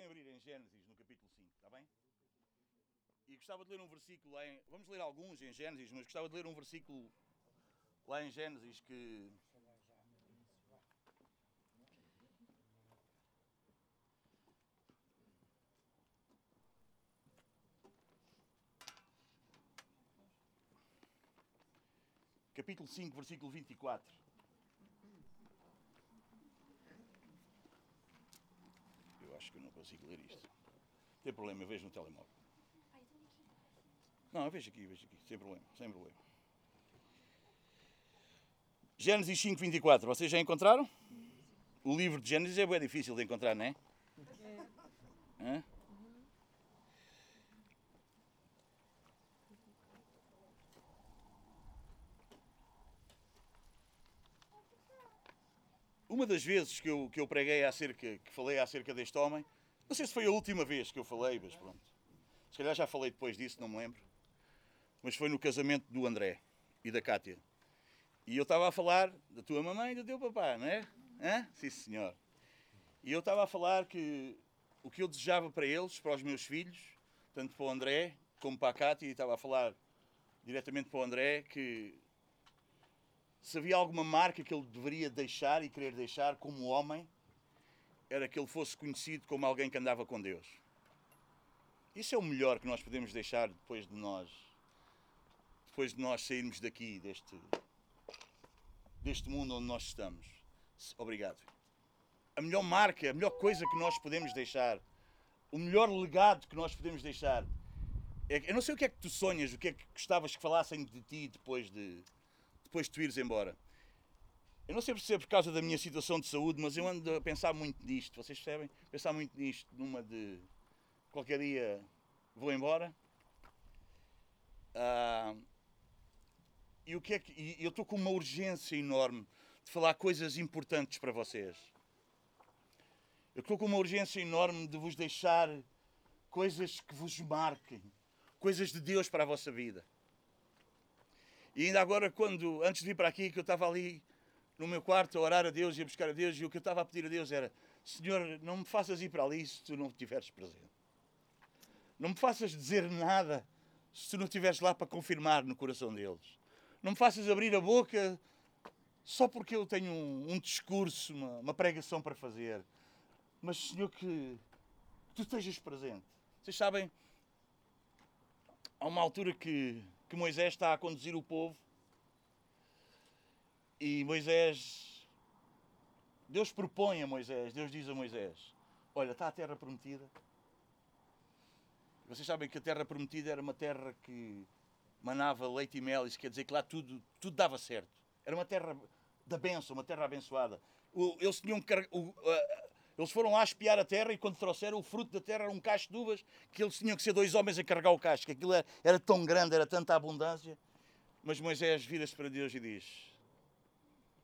podem abrir em Gênesis, no capítulo 5, está bem? E gostava de ler um versículo lá em. Vamos ler alguns em Gênesis, mas gostava de ler um versículo lá em Gênesis que. Capítulo 5, versículo 24. Eu acho que eu não consigo ler isto. Não tem problema, eu vejo no telemóvel. Não, eu vejo aqui, vejo aqui, sem problema, sem problema. Gênesis 5, 24. Vocês já encontraram? O livro de Gênesis é bem difícil de encontrar, não é? Hã? Uma das vezes que eu, que eu preguei acerca, que falei acerca deste homem, não sei se foi a última vez que eu falei, mas pronto. Se calhar já falei depois disso, não me lembro. Mas foi no casamento do André e da Cátia. E eu estava a falar da tua mamãe e do teu papá, não é? Hã? Sim, senhor. E eu estava a falar que o que eu desejava para eles, para os meus filhos, tanto para o André como para a Cátia, e estava a falar diretamente para o André, que se havia alguma marca que ele deveria deixar e querer deixar como homem, era que ele fosse conhecido como alguém que andava com Deus. Isso é o melhor que nós podemos deixar depois de nós, depois de nós sairmos daqui, deste, deste mundo onde nós estamos. Obrigado. A melhor marca, a melhor coisa que nós podemos deixar, o melhor legado que nós podemos deixar. É, eu não sei o que é que tu sonhas, o que é que gostavas que falassem de ti depois de, depois de tu ires embora. Eu não sei se é por causa da minha situação de saúde, mas eu ando a pensar muito nisto. Vocês percebem? Pensar muito nisto, numa de qualquer dia vou embora. Ah, e o que é que e eu estou com uma urgência enorme de falar coisas importantes para vocês. Eu estou com uma urgência enorme de vos deixar coisas que vos marquem, coisas de Deus para a vossa vida. E ainda agora, quando antes de vir para aqui, que eu estava ali no meu quarto a orar a Deus e a buscar a Deus, e o que eu estava a pedir a Deus era: Senhor, não me faças ir para ali se tu não estiveres presente. Não me faças dizer nada se tu não estiveres lá para confirmar no coração deles. Não me faças abrir a boca só porque eu tenho um, um discurso, uma, uma, pregação para fazer. Mas, Senhor, que tu estejas presente. Vocês sabem, há uma altura que, que Moisés está a conduzir o povo e Moisés, Deus propõe a Moisés, Deus diz a Moisés: Olha, está a terra prometida. Vocês sabem que a terra prometida era uma terra que manava leite e mel, isso quer dizer que lá tudo, tudo dava certo. Era uma terra da bênção, uma terra abençoada. eles, tinham, eles foram lá espiar a terra e quando trouxeram o fruto da terra era um cacho de uvas que eles tinham que ser dois homens a carregar o cacho, que aquilo era, era tão grande, era tanta abundância. Mas Moisés vira-se para Deus e diz: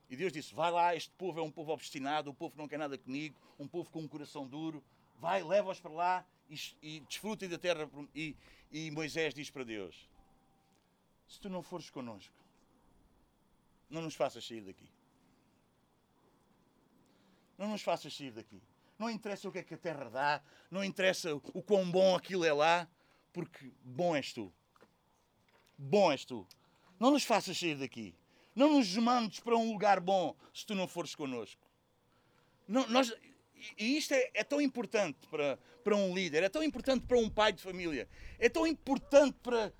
e Deus disse: Vai lá, este povo é um povo obstinado, um povo que não quer nada comigo, um povo com um coração duro. Vai, leva-os para lá e, e desfrutem da terra. E, e Moisés diz para Deus: Se tu não fores connosco, não nos faças sair daqui. Não nos faças sair daqui. Não interessa o que é que a terra dá, não interessa o quão bom aquilo é lá, porque bom és tu. Bom és tu. Não nos faças sair daqui. Não nos mandes para um lugar bom se tu não fores connosco. Não, nós, e isto é, é, tão importante para, para um líder, é tão importante para um pai de família, é tão importante para,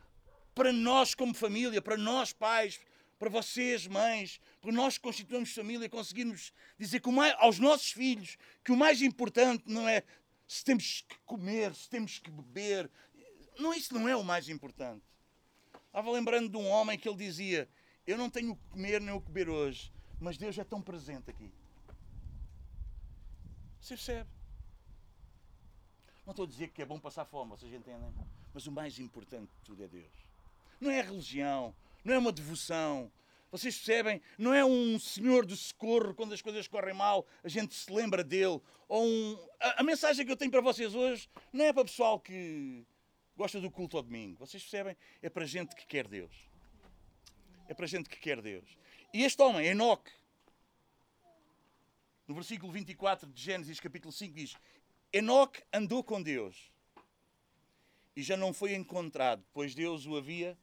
para nós como família, para nós pais, para vocês mães, para nós que constituímos família, conseguirmos dizer mais, aos nossos filhos que o mais importante não é se temos que comer, se temos que beber. Não, isso não é o mais importante. Estava lembrando de um homem que ele dizia: eu não tenho o que comer nem o que beber hoje, mas Deus é tão presente aqui. Você percebe? Não estou a dizer que é bom passar fome, vocês entendem? Mas o mais importante de tudo é Deus. Não é a religião, não é uma devoção. Vocês percebem? Não é um senhor de socorro quando as coisas correm mal, a gente se lembra dele. Ou um... a, a mensagem que eu tenho para vocês hoje não é para pessoal que gosta do culto ao domingo. Vocês percebem? É para gente que quer Deus. É para gente que quer Deus. E este homem, Enoque, no versículo 24 de Gênesis, capítulo 5, diz: Enoque andou com Deus e já não foi encontrado, pois Deus o havia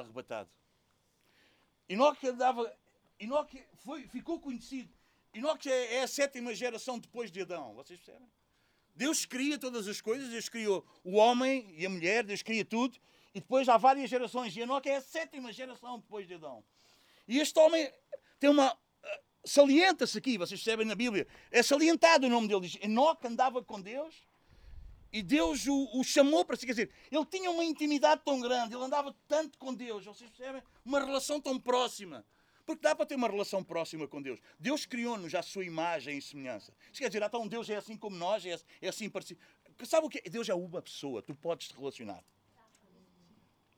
arrebatado. Enoque andava. Enoque foi, ficou conhecido. Enoque é, é a sétima geração depois de Adão. Vocês percebem? Deus cria todas as coisas, Deus criou o homem e a mulher, Deus cria tudo, e depois há várias gerações. E Enoque é a sétima geração depois de Adão. E este homem tem uma. Eh, salienta-se aqui, vocês percebem na Bíblia, é salientado o nome dele. Diz: Enoque andava com Deus e Deus o, o, chamou para si. Quer dizer, ele tinha uma intimidade tão grande, ele andava tanto com Deus. Vocês percebem? Uma relação tão próxima. Porque dá para ter uma relação próxima com Deus. Deus criou-nos à sua imagem e semelhança. Isso quer dizer, então Deus é assim como nós, é, é assim parecido. Sabe o que? Deus é uma pessoa, tu podes te relacionar.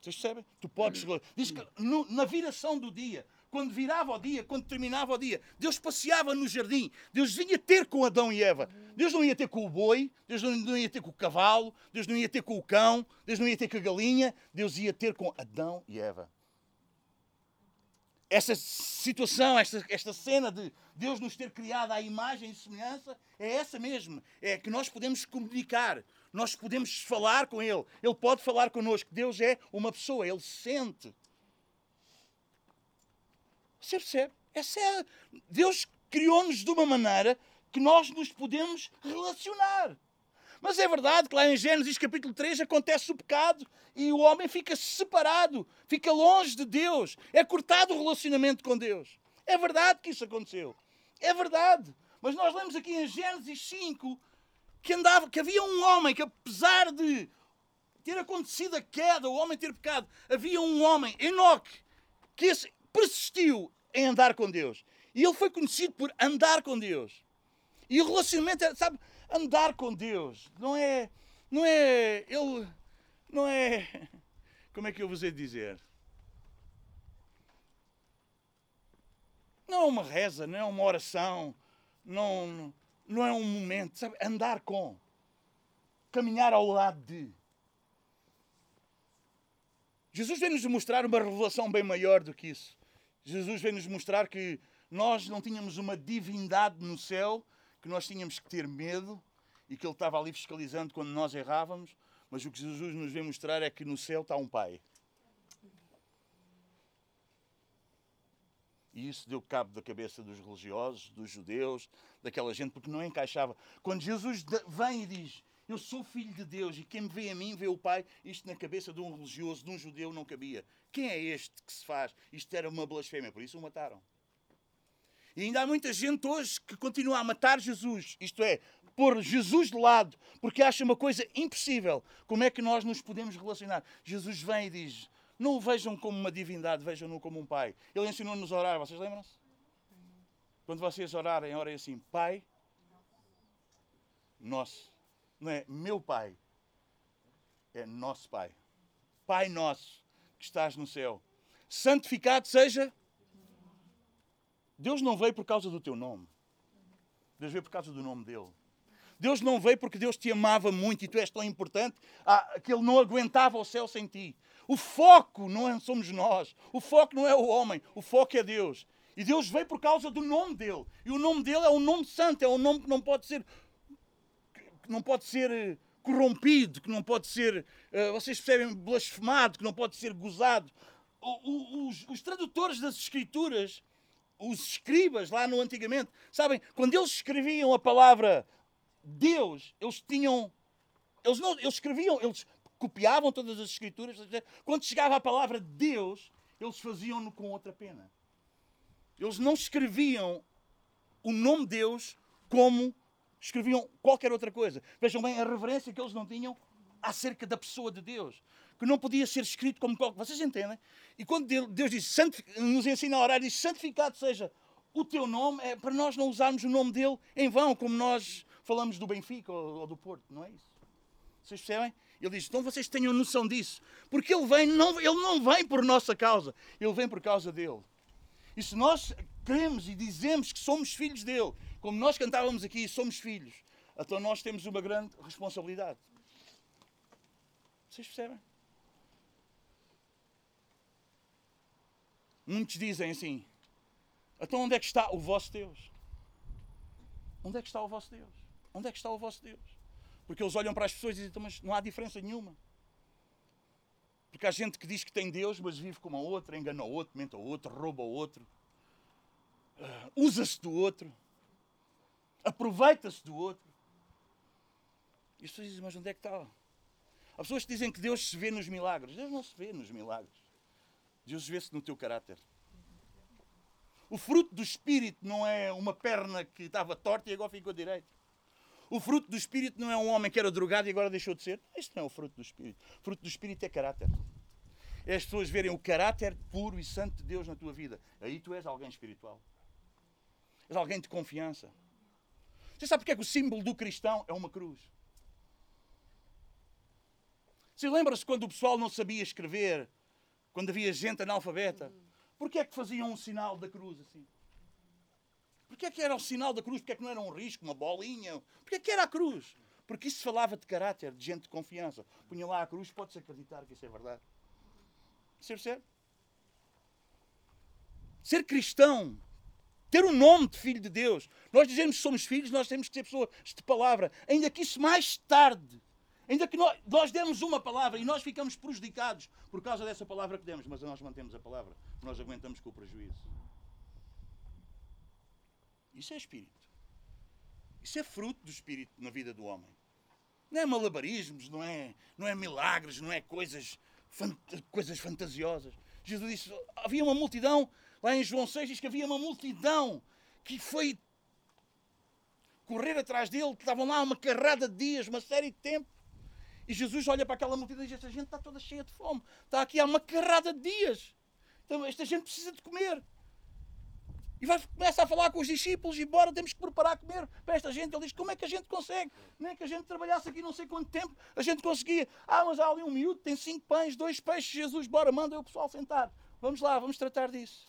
Vocês percebem? Tu podes. Diz que no, na viração do dia, quando virava o dia, quando terminava o dia, Deus passeava no jardim, Deus vinha ter com Adão e Eva. Deus não ia ter com o boi, Deus não ia ter com o cavalo, Deus não ia ter com o cão, Deus não ia ter com a galinha, Deus ia ter com Adão e Eva. Essa situação, esta, esta cena de Deus nos ter criado à imagem e semelhança, é essa mesmo. É que nós podemos comunicar, nós podemos falar com Ele, Ele pode falar connosco. Deus é uma pessoa, Ele sente. Você percebe? Essa é, Deus criou-nos de uma maneira que nós nos podemos relacionar. Mas é verdade que lá em Gênesis capítulo 3 acontece o pecado e o homem fica separado, fica longe de Deus, é cortado o relacionamento com Deus. É verdade que isso aconteceu. É verdade. Mas nós lemos aqui em Gênesis 5 que andava, que havia um homem que apesar de ter acontecido a queda, o homem ter pecado, havia um homem, Enoque, que esse, persistiu em andar com Deus. E ele foi conhecido por andar com Deus. E o relacionamento, é, sabe, andar com Deus não é, não é, ele, não é, como é que eu vos hei de dizer? Não é uma reza, não é uma oração, não, não é um momento, sabe, andar com, caminhar ao lado de. Jesus vem nos mostrar uma revelação bem maior do que isso. Jesus vem nos mostrar que nós não tínhamos uma divindade no céu, que nós tínhamos que ter medo e que Ele estava ali fiscalizando quando nós errávamos, mas o que Jesus nos vem mostrar é que no céu está um Pai. E isso deu cabo da cabeça dos religiosos, dos judeus, daquela gente, porque não encaixava. Quando Jesus vem e diz: Eu sou filho de Deus e quem me vê a mim vê o Pai, isto na cabeça de um religioso, de um judeu, não cabia. Quem é este que se faz? Isto era uma blasfémia, por isso o mataram. E ainda há muita gente hoje que continua a matar Jesus, isto é, pôr Jesus de lado, porque acha uma coisa impossível. Como é que nós nos podemos relacionar? Jesus vem e diz: Não o vejam como uma divindade, vejam-no como um pai. Ele ensinou-nos a orar, vocês lembram-se? Quando vocês orarem, orem assim: Pai, nosso. Não é meu Pai, é nosso Pai. Pai nosso que estás no céu. Santificado seja. Deus não veio por causa do teu nome. Deus veio por causa do nome dele. Deus não veio porque Deus te amava muito e tu és tão importante ah, que Ele não aguentava o céu sem ti. O foco não é, somos nós. O foco não é o homem. O foco é Deus. E Deus veio por causa do nome dele. E o nome dele é um nome santo, é um nome que não pode ser que não pode ser eh, corrompido, que não pode ser, uh, vocês percebem, blasfemado, que não pode ser gozado. O, o, os, os tradutores das Escrituras, os escribas lá no antigamente, sabem, quando eles escreviam a palavra Deus, eles tinham. Eles, não, eles escreviam, eles copiavam todas as escrituras. Quando chegava a palavra Deus, eles faziam-no com outra pena. Eles não escreviam o nome Deus como escreviam qualquer outra coisa. Vejam bem a reverência que eles não tinham acerca da pessoa de Deus, que não podia ser escrito como qualquer. Vocês entendem? E quando Deus diz, nos ensina a orar, diz santificado seja o teu nome, é para nós não usarmos o nome dele em vão, como nós falamos do Benfica ou, do Porto, não é isso? Vocês percebem? Ele diz, então vocês tenham noção disso. Porque ele vem, não, ele não vem por nossa causa, ele vem por causa dele. E se nós cremos e dizemos que somos filhos dele, como nós cantávamos aqui, somos filhos, então nós temos uma grande responsabilidade. Vocês percebem? Muitos dizem assim: então onde é que está o vosso Deus? Onde é que está o vosso Deus? Onde é que está o vosso Deus? Porque eles olham para as pessoas e dizem, então, mas não há diferença nenhuma. Porque há gente que diz que tem Deus, mas vive como a outra, engana o outro, mente ao outro, rouba o outro, uh, usa-se do outro, aproveita-se do outro. E as pessoas dizem, mas onde é que está? Há pessoas que dizem que Deus se vê nos milagres. Deus não se vê nos milagres. Deus vê-se no teu caráter. O fruto do Espírito não é uma perna que estava torta e agora ficou direita. O fruto do Espírito não é um homem que era drogado e agora deixou de ser. Isto não é o fruto do Espírito. O fruto do Espírito é caráter. É as pessoas verem o caráter puro e santo de Deus na tua vida. Aí tu és alguém espiritual. És alguém de confiança. Você sabe porque é que o símbolo do cristão é uma cruz? Você lembra-se quando o pessoal não sabia escrever? Quando havia gente analfabeta? Porquê é que faziam um sinal da cruz assim? Porquê é que era o sinal da cruz? Porquê é que não era um risco, uma bolinha? Porquê é que era a cruz? Porque isso falava de caráter, de gente de confiança. Punha lá a cruz, pode-se acreditar que isso é verdade. Ser certo? Ser cristão, ter o nome de filho de Deus. Nós dizemos que somos filhos, nós temos que ser pessoas de palavra. Ainda que isso mais tarde, ainda que nós, nós demos uma palavra e nós ficamos prejudicados por causa dessa palavra que demos, mas nós mantemos a palavra, nós aguentamos com o prejuízo. Isso é espírito. Isso é fruto do espírito na vida do homem. Não é malabarismos, não é, não é milagres, não é coisas, fant coisas fantasiosas. Jesus disse: havia uma multidão, lá em João 6 diz que havia uma multidão que foi correr atrás dele, que estavam lá uma carrada de dias, uma série de tempo. E Jesus olha para aquela multidão e diz: Esta gente está toda cheia de fome, está aqui há uma carrada de dias. Então, esta gente precisa de comer. E vai, começa a falar com os discípulos e bora, temos que preparar a comer para esta gente. Ele diz, como é que a gente consegue? Nem que a gente trabalhasse aqui não sei quanto tempo, a gente conseguia. Ah, mas há ali um miúdo, tem cinco pães, dois peixes, Jesus, bora, manda o pessoal sentar. Vamos lá, vamos tratar disso.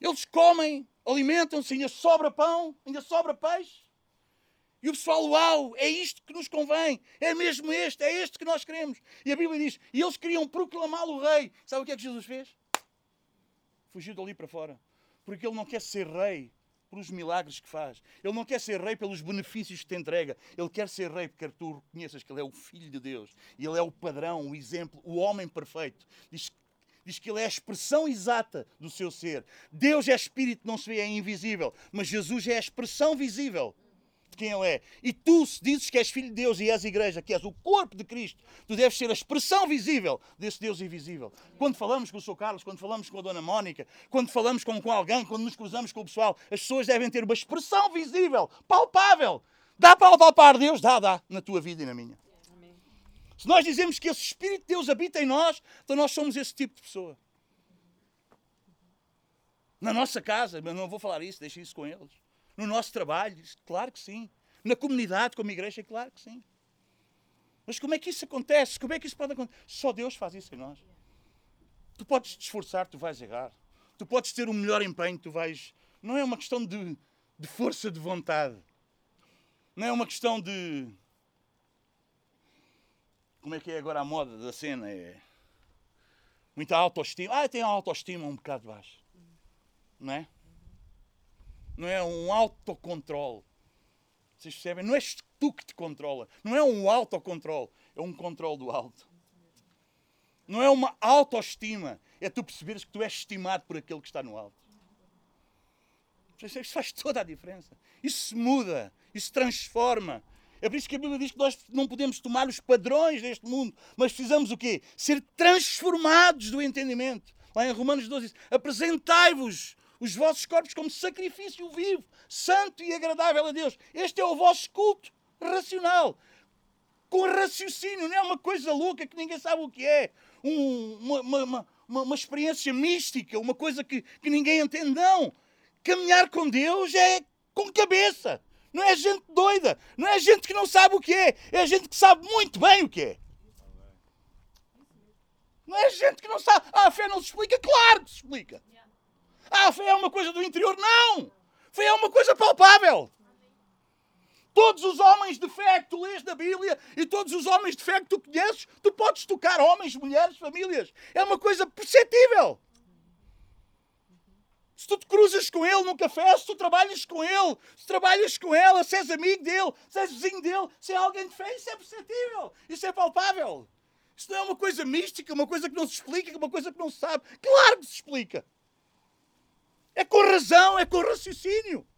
Eles comem, alimentam-se, ainda sobra pão, ainda sobra peixe. E o pessoal, uau, é isto que nos convém, é mesmo este, é este que nós queremos. E a Bíblia diz, e eles queriam proclamá-lo rei. Sabe o que é que Jesus fez? Fugiu dali para fora porque ele não quer ser rei pelos milagres que faz. Ele não quer ser rei pelos benefícios que te entrega. Ele quer ser rei porque tu reconheças que ele é o Filho de Deus. E ele é o padrão, o exemplo, o homem perfeito. Diz, diz que ele é a expressão exata do seu ser. Deus é espírito, não se vê, é invisível. Mas Jesus é a expressão visível de quem Ele é. E tu, se dizes que és filho de Deus e és igreja, que és o corpo de Cristo, tu deves ser a expressão visível desse Deus invisível. Quando falamos com o Sr. Carlos, quando falamos com a Dona Mónica, quando falamos com, com alguém, quando nos cruzamos com o pessoal, as pessoas devem ter uma expressão visível, palpável. Dá para palpar Deus? Dá, dá, na tua vida e na minha. Se nós dizemos que esse Espírito de Deus habita em nós, então nós somos esse tipo de pessoa. Na nossa casa, mas não vou falar isso, deixem isso com eles. No nosso trabalho? Claro que sim. Na comunidade, como igreja? Claro que sim. Mas como é que isso acontece? Como é que isso pode acontecer? Só Deus faz isso em nós. Tu podes te esforçar, tu vais errar. Tu podes ter o um melhor empenho, tu vais. Não é uma questão de, de força de vontade. Não é uma questão de. Como é que é agora a moda da cena? É muita autoestima. Ah, tem autoestima um bocado baixa. Não é? não é um autocontrole. Vocês percebem? Não és tu que te controla. Não é um autocontrole. É um controle do alto. Não é uma autoestima. É tu perceberes que tu és estimado por aquele que está no alto. Isso faz toda a diferença. Isso se muda. Isso se transforma. É por isso que a Bíblia diz que nós não podemos tomar os padrões deste mundo, mas precisamos o quê? Ser transformados do entendimento. Lá em Romanos 12 diz: apresentai-vos os vossos corpos como sacrifício vivo, santo e agradável a Deus. Este é o vosso culto racional. Com raciocínio, não é uma coisa louca que ninguém sabe o que é. Um, uma, uma, uma, uma, experiência mística, uma coisa que, que ninguém entende. Não. Caminhar com Deus é com cabeça. Não é gente doida. Não é gente que não sabe o que é. É gente que sabe muito bem o que é. Não é gente que não sabe. Ah, a fé não se explica? Claro que se explica. Ah, fé é uma coisa do interior. Não! Fé é uma coisa palpável. Todos os homens de fé que tu lês na Bíblia e todos os homens de fé que tu conheces, tu podes tocar homens, mulheres, famílias. É uma coisa perceptível. Se tu te cruzas com ele num café, se tu trabalhas com ele, se trabalhas com ela, se és amigo dele, se és vizinho dele, se é alguém de fé, isso é perceptível, isso é palpável. Isso não é uma coisa mística, uma coisa que não se explica, uma coisa que não se sabe. Claro que se explica. É com razão, é com raciocínio.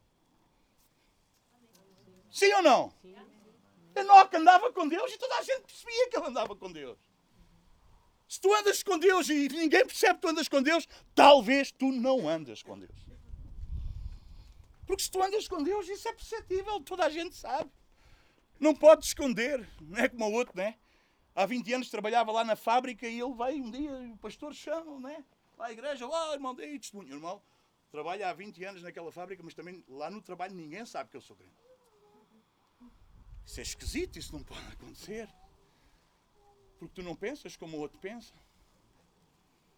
Sim ou não? Enoque andava com Deus e toda a gente percebia que ele andava com Deus. Se tu andas com Deus e ninguém percebe que tu andas com Deus, talvez tu não andas com Deus. Porque se tu andas com Deus, isso é perceptível, toda a gente sabe. Não pode esconder, não é como o outro, né? Há 20 anos trabalhava lá na fábrica e ele vai um dia, o pastor chama, né? Lá à igreja, lá, irmão, dei testemunho, irmão. Trabalha há 20 anos naquela fábrica, mas também lá no trabalho ninguém sabe que eu sou crente. Isso é esquisito, isso não pode acontecer. Porque tu não pensas como o outro pensa.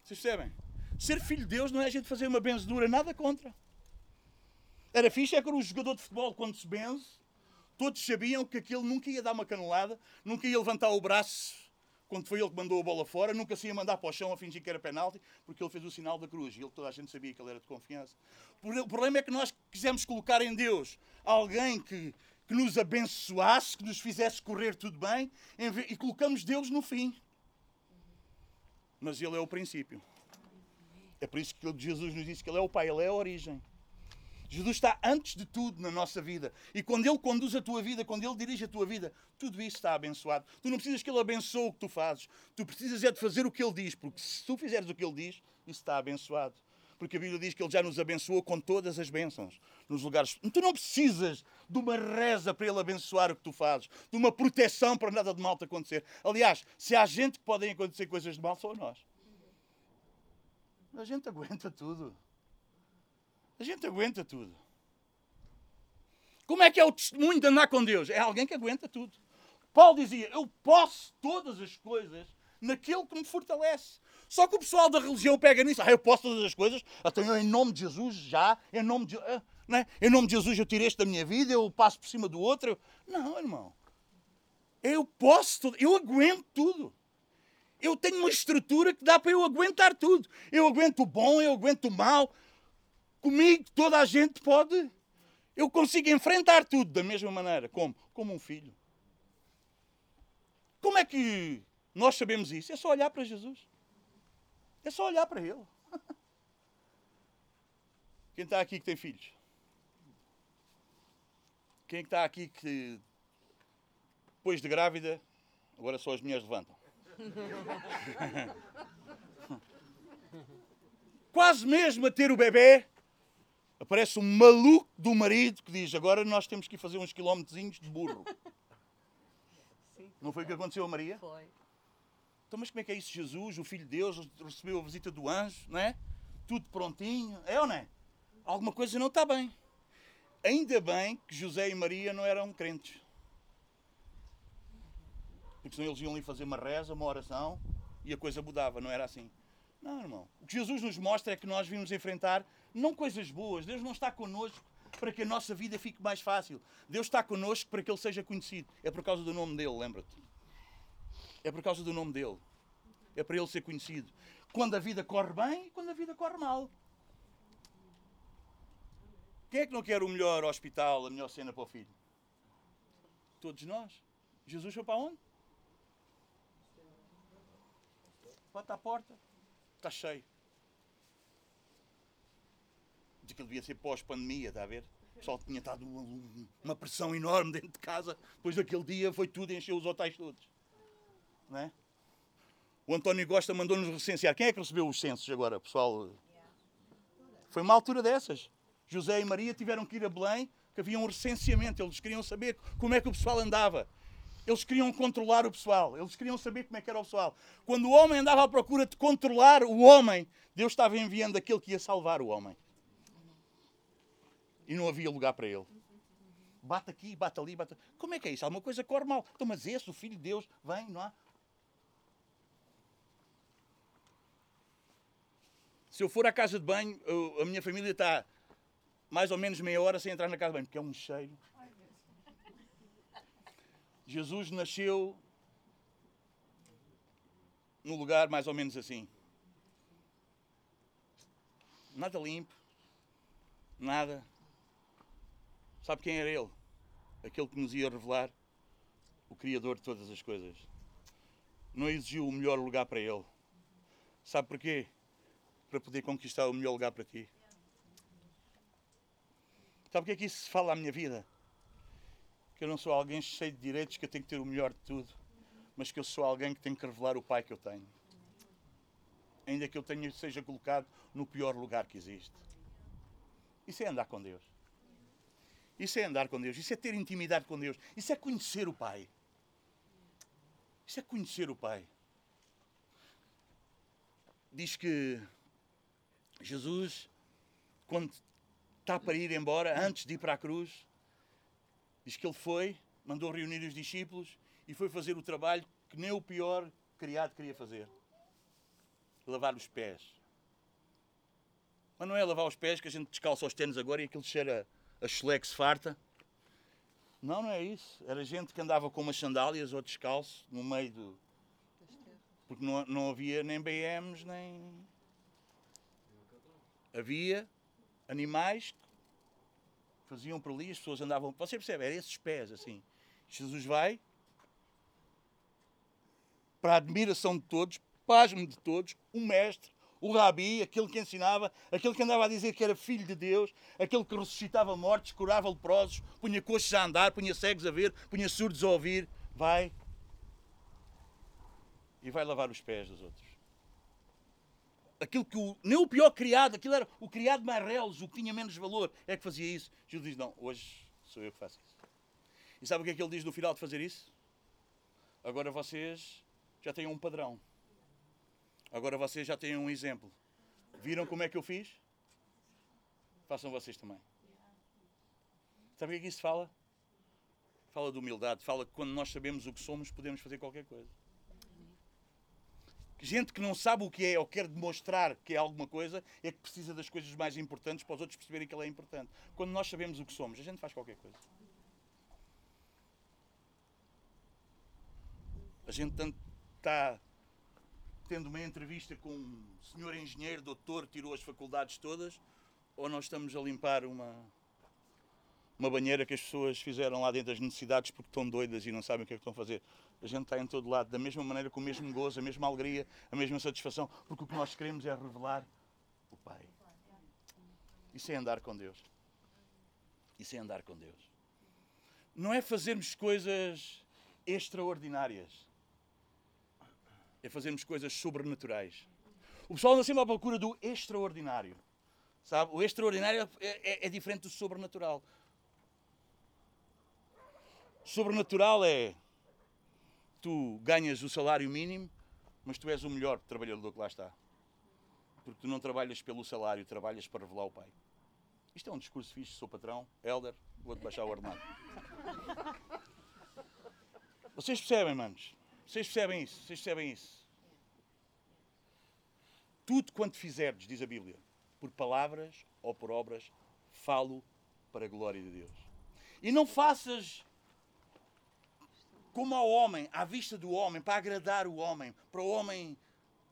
Vocês percebem? Ser filho de Deus não é a gente fazer uma benzedura, nada contra. Era fixe é que um jogador de futebol, quando se benze, todos sabiam que aquele nunca ia dar uma canelada, nunca ia levantar o braço quando foi ele que mandou a bola fora, nunca se ia mandar para o chão a fingir que era penalti, porque ele fez o sinal da cruz e ele, toda a gente sabia que ele era de confiança. O problema é que nós quisemos colocar em Deus alguém que, que nos abençoasse, que nos fizesse correr tudo bem, e colocamos Deus no fim. Mas Ele é o princípio. É por isso que Jesus nos disse que Ele é o Pai, Ele é a origem. Jesus está antes de tudo na nossa vida. E quando Ele conduz a tua vida, quando Ele dirige a tua vida, tudo isso está abençoado. Tu não precisas que Ele abençoe o que tu fazes. Tu precisas é de fazer o que Ele diz, porque se tu fizeres o que Ele diz, isso está abençoado. Porque a Bíblia diz que Ele já nos abençoou com todas as bênçãos nos lugares. Tu não precisas de uma reza para Ele abençoar o que tu fazes, de uma proteção para nada de mal te acontecer. Aliás, se há gente que podem acontecer coisas de mal, são nós. A gente aguenta tudo. A gente aguenta tudo. Como é que é o testemunho de andar com Deus? É alguém que aguenta tudo. Paulo dizia: Eu posso todas as coisas naquele que me fortalece. Só que o pessoal da religião pega nisso. Ah, eu posso todas as coisas. Então, eu, em nome de Jesus, já. Em nome de, ah, né? em nome de Jesus, eu tirei este da minha vida. Eu passo por cima do outro. Não, irmão. Eu posso tudo. Eu aguento tudo. Eu tenho uma estrutura que dá para eu aguentar tudo. Eu aguento o bom, eu aguento o mal. Comigo toda a gente pode. Eu consigo enfrentar tudo da mesma maneira. Como? Como um filho. Como é que nós sabemos isso? É só olhar para Jesus. É só olhar para Ele. Quem está aqui que tem filhos? Quem está aqui que depois de grávida, agora só as mulheres levantam. Quase mesmo a ter o bebê, aparece um maluco do marido que diz: Agora nós temos que ir fazer uns quilómetros de burro. Sim. Não foi o que aconteceu a Maria? Foi. Então, mas como é que é isso? Jesus, o Filho de Deus, recebeu a visita do anjo, não é? Tudo prontinho. É ou não é? Alguma coisa não está bem. Ainda bem que José e Maria não eram crentes. Porque senão eles iam ali fazer uma reza, uma oração e a coisa mudava, não era assim. Não, irmão. O que Jesus nos mostra é que nós vimos enfrentar não coisas boas. Deus não está connosco para que a nossa vida fique mais fácil. Deus está connosco para que Ele seja conhecido. É por causa do nome dele, lembra-te. É por causa do nome dele. É para Ele ser conhecido. Quando a vida corre bem e quando a vida corre mal. Quem é que não quer o melhor hospital, a melhor cena para o filho? Todos nós. Jesus foi para onde? Bate à porta. Está cheio. Diz que ele devia ser pós-pandemia, está a ver? O pessoal tinha estado uma, uma, pressão enorme dentro de casa. Depois daquele dia foi tudo, encheu os hotéis todos. Não é? O António Gosta mandou-nos recensear. Quem é que recebeu os censos agora, pessoal? Foi uma altura dessas. José e Maria tiveram que ir a Belém, que havia um recenseamento. Eles queriam saber como é que o pessoal andava. Eles queriam controlar o pessoal. Eles queriam saber como é que era o pessoal. Quando o homem andava à procura de controlar o homem, Deus estava enviando aquele que ia salvar o homem. E não havia lugar para ele. Bate aqui, bate ali, bate. Como é que é isso? Alguma coisa corre mal. Então, mas esse, o filho de Deus, vem, não há? Se eu for à casa de banho, a minha família está mais ou menos meia hora sem entrar na casa de banho, porque é um cheiro. Jesus nasceu num lugar mais ou menos assim. Nada limpo, Nada. Sabe quem era ele? Aquele que nos ia revelar o Criador de todas as coisas. Não exigiu o melhor lugar para ele. Sabe porquê? Para poder conquistar o melhor lugar para ti. Sabe o que é que isso fala à minha vida? Que eu não sou alguém cheio de direitos, que eu tenho que ter o melhor de tudo, mas que eu sou alguém que tem que revelar o Pai que eu tenho. Ainda que eu tenha, seja colocado no pior lugar que existe. Isso é andar com Deus. Isso é andar com Deus. Isso é ter intimidade com Deus. Isso é conhecer o Pai. Isso é conhecer o Pai. Diz que Jesus, quando está para ir embora, antes de ir para a cruz, diz que ele foi, mandou reunir os discípulos e foi fazer o trabalho que nem o pior criado queria fazer: lavar os pés. Mas não é lavar os pés que a gente descalça os tênis agora e aquilo cheira a chlex farta. Não, não é isso. Era gente que andava com umas sandálias ou descalço no meio do. Porque não, não havia nem BMs, nem. Havia animais que faziam por ali, as pessoas andavam. Você percebe? Eram esses pés assim. Jesus vai, para a admiração de todos, pasmo de todos, um mestre, o rabi, aquele que ensinava, aquele que andava a dizer que era filho de Deus, aquele que ressuscitava mortos, curava leprosos, punha coxos a andar, punha cegos a ver, punha surdos a ouvir, vai e vai lavar os pés dos outros. Aquilo que o, nem o pior criado, aquilo era o criado mais reles, o que tinha menos valor, é que fazia isso. Jesus diz: Não, hoje sou eu que faço isso. E sabe o que é que ele diz no final de fazer isso? Agora vocês já têm um padrão. Agora vocês já têm um exemplo. Viram como é que eu fiz? Façam vocês também. Sabe o que é que isso fala? Fala de humildade. Fala que quando nós sabemos o que somos, podemos fazer qualquer coisa. Gente que não sabe o que é ou quer demonstrar que é alguma coisa é que precisa das coisas mais importantes para os outros perceberem que ela é importante. Quando nós sabemos o que somos, a gente faz qualquer coisa. A gente está tendo uma entrevista com um senhor engenheiro, doutor, tirou as faculdades todas, ou nós estamos a limpar uma, uma banheira que as pessoas fizeram lá dentro das necessidades porque estão doidas e não sabem o que é que estão a fazer. A gente está em todo lado, da mesma maneira, com o mesmo gozo, a mesma alegria, a mesma satisfação, porque o que nós queremos é revelar o Pai. Isso é andar com Deus. Isso é andar com Deus. Não é fazermos coisas extraordinárias é fazermos coisas sobrenaturais. O pessoal anda sempre à procura do extraordinário. Sabe? O extraordinário é, é, é diferente do sobrenatural. Sobrenatural é tu ganhas o salário mínimo, mas tu és o melhor trabalhador que lá está. Porque tu não trabalhas pelo salário, trabalhas para revelar o Pai. Isto é um discurso fixe, sou patrão, Elder, vou-te baixar o ordenado. Vocês percebem, manos? Vocês percebem isso? Vocês percebem isso? Tudo quanto fizerdes, diz a Bíblia, por palavras ou por obras, falo para a glória de Deus. E não faças como ao homem, à vista do homem, para agradar o homem, para o homem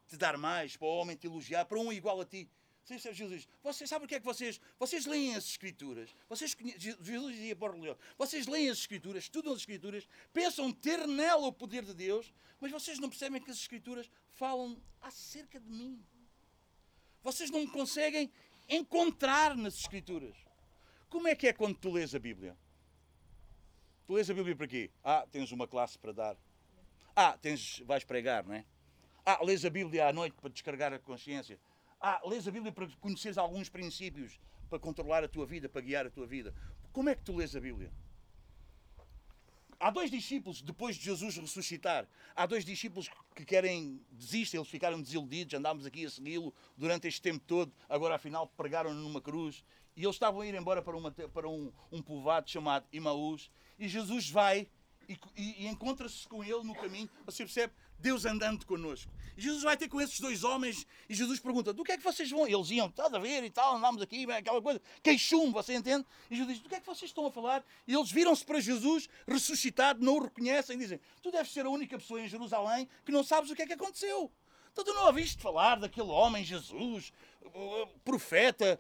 te dar mais, para o homem te elogiar, para um igual a ti. Jesus vocês sabem o que é que vocês. Vocês leem as Escrituras. Vocês Jesus dizia para o. Vocês leem as Escrituras, estudam as Escrituras, pensam ter nela o poder de Deus, mas vocês não percebem que as Escrituras falam acerca de mim. Vocês não conseguem encontrar nas Escrituras. Como é que é quando tu lês a Bíblia? Tu lês a Bíblia para quê? Ah, tens uma classe para dar. Ah, tens, vais pregar, não é? Ah, lês a Bíblia à noite para descarregar a consciência. Ah, lês a Bíblia para conheceres alguns princípios para controlar a tua vida, para guiar a tua vida. Como é que tu lês a Bíblia? Há dois discípulos, depois de Jesus ressuscitar, há dois discípulos que querem, desistem, eles ficaram desiludidos, andámos aqui a segui-lo durante este tempo todo, agora afinal pregaram numa cruz, e eles estavam a ir embora para, uma, para um, um povoado chamado Imaús, e Jesus vai e, e, e encontra-se com ele no caminho, você percebe? Deus andando connosco. E Jesus vai ter com esses dois homens e Jesus pergunta: do que é que vocês vão? Eles iam, estás a ver e tal, andámos aqui, aquela coisa, queixume, você entende? E Jesus diz: do que é que vocês estão a falar? E eles viram-se para Jesus, ressuscitado, não o reconhecem, e dizem: tu deves ser a única pessoa em Jerusalém que não sabes o que é que aconteceu. Então tu não ouviste falar daquele homem, Jesus, profeta,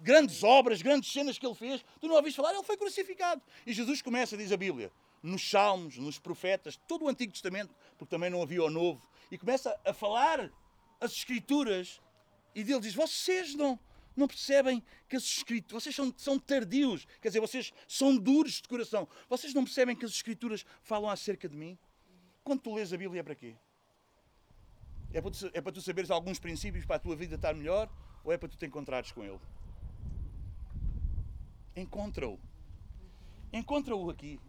grandes obras, grandes cenas que ele fez, tu não ouviste falar, ele foi crucificado. E Jesus começa, diz a Bíblia, nos Salmos, nos profetas, todo o Antigo Testamento, porque também não havia o Novo, e começa a falar as Escrituras, e dele diz: Vocês não, não percebem que as Escrituras, vocês são, são tardios, quer dizer, vocês são duros de coração, vocês não percebem que as Escrituras falam acerca de mim? Quando tu lês a Bíblia é para quê? É para, tu, é para tu saberes alguns princípios para a tua vida estar melhor ou é para tu te encontrares com Ele? Encontra-o. Encontra-o aqui.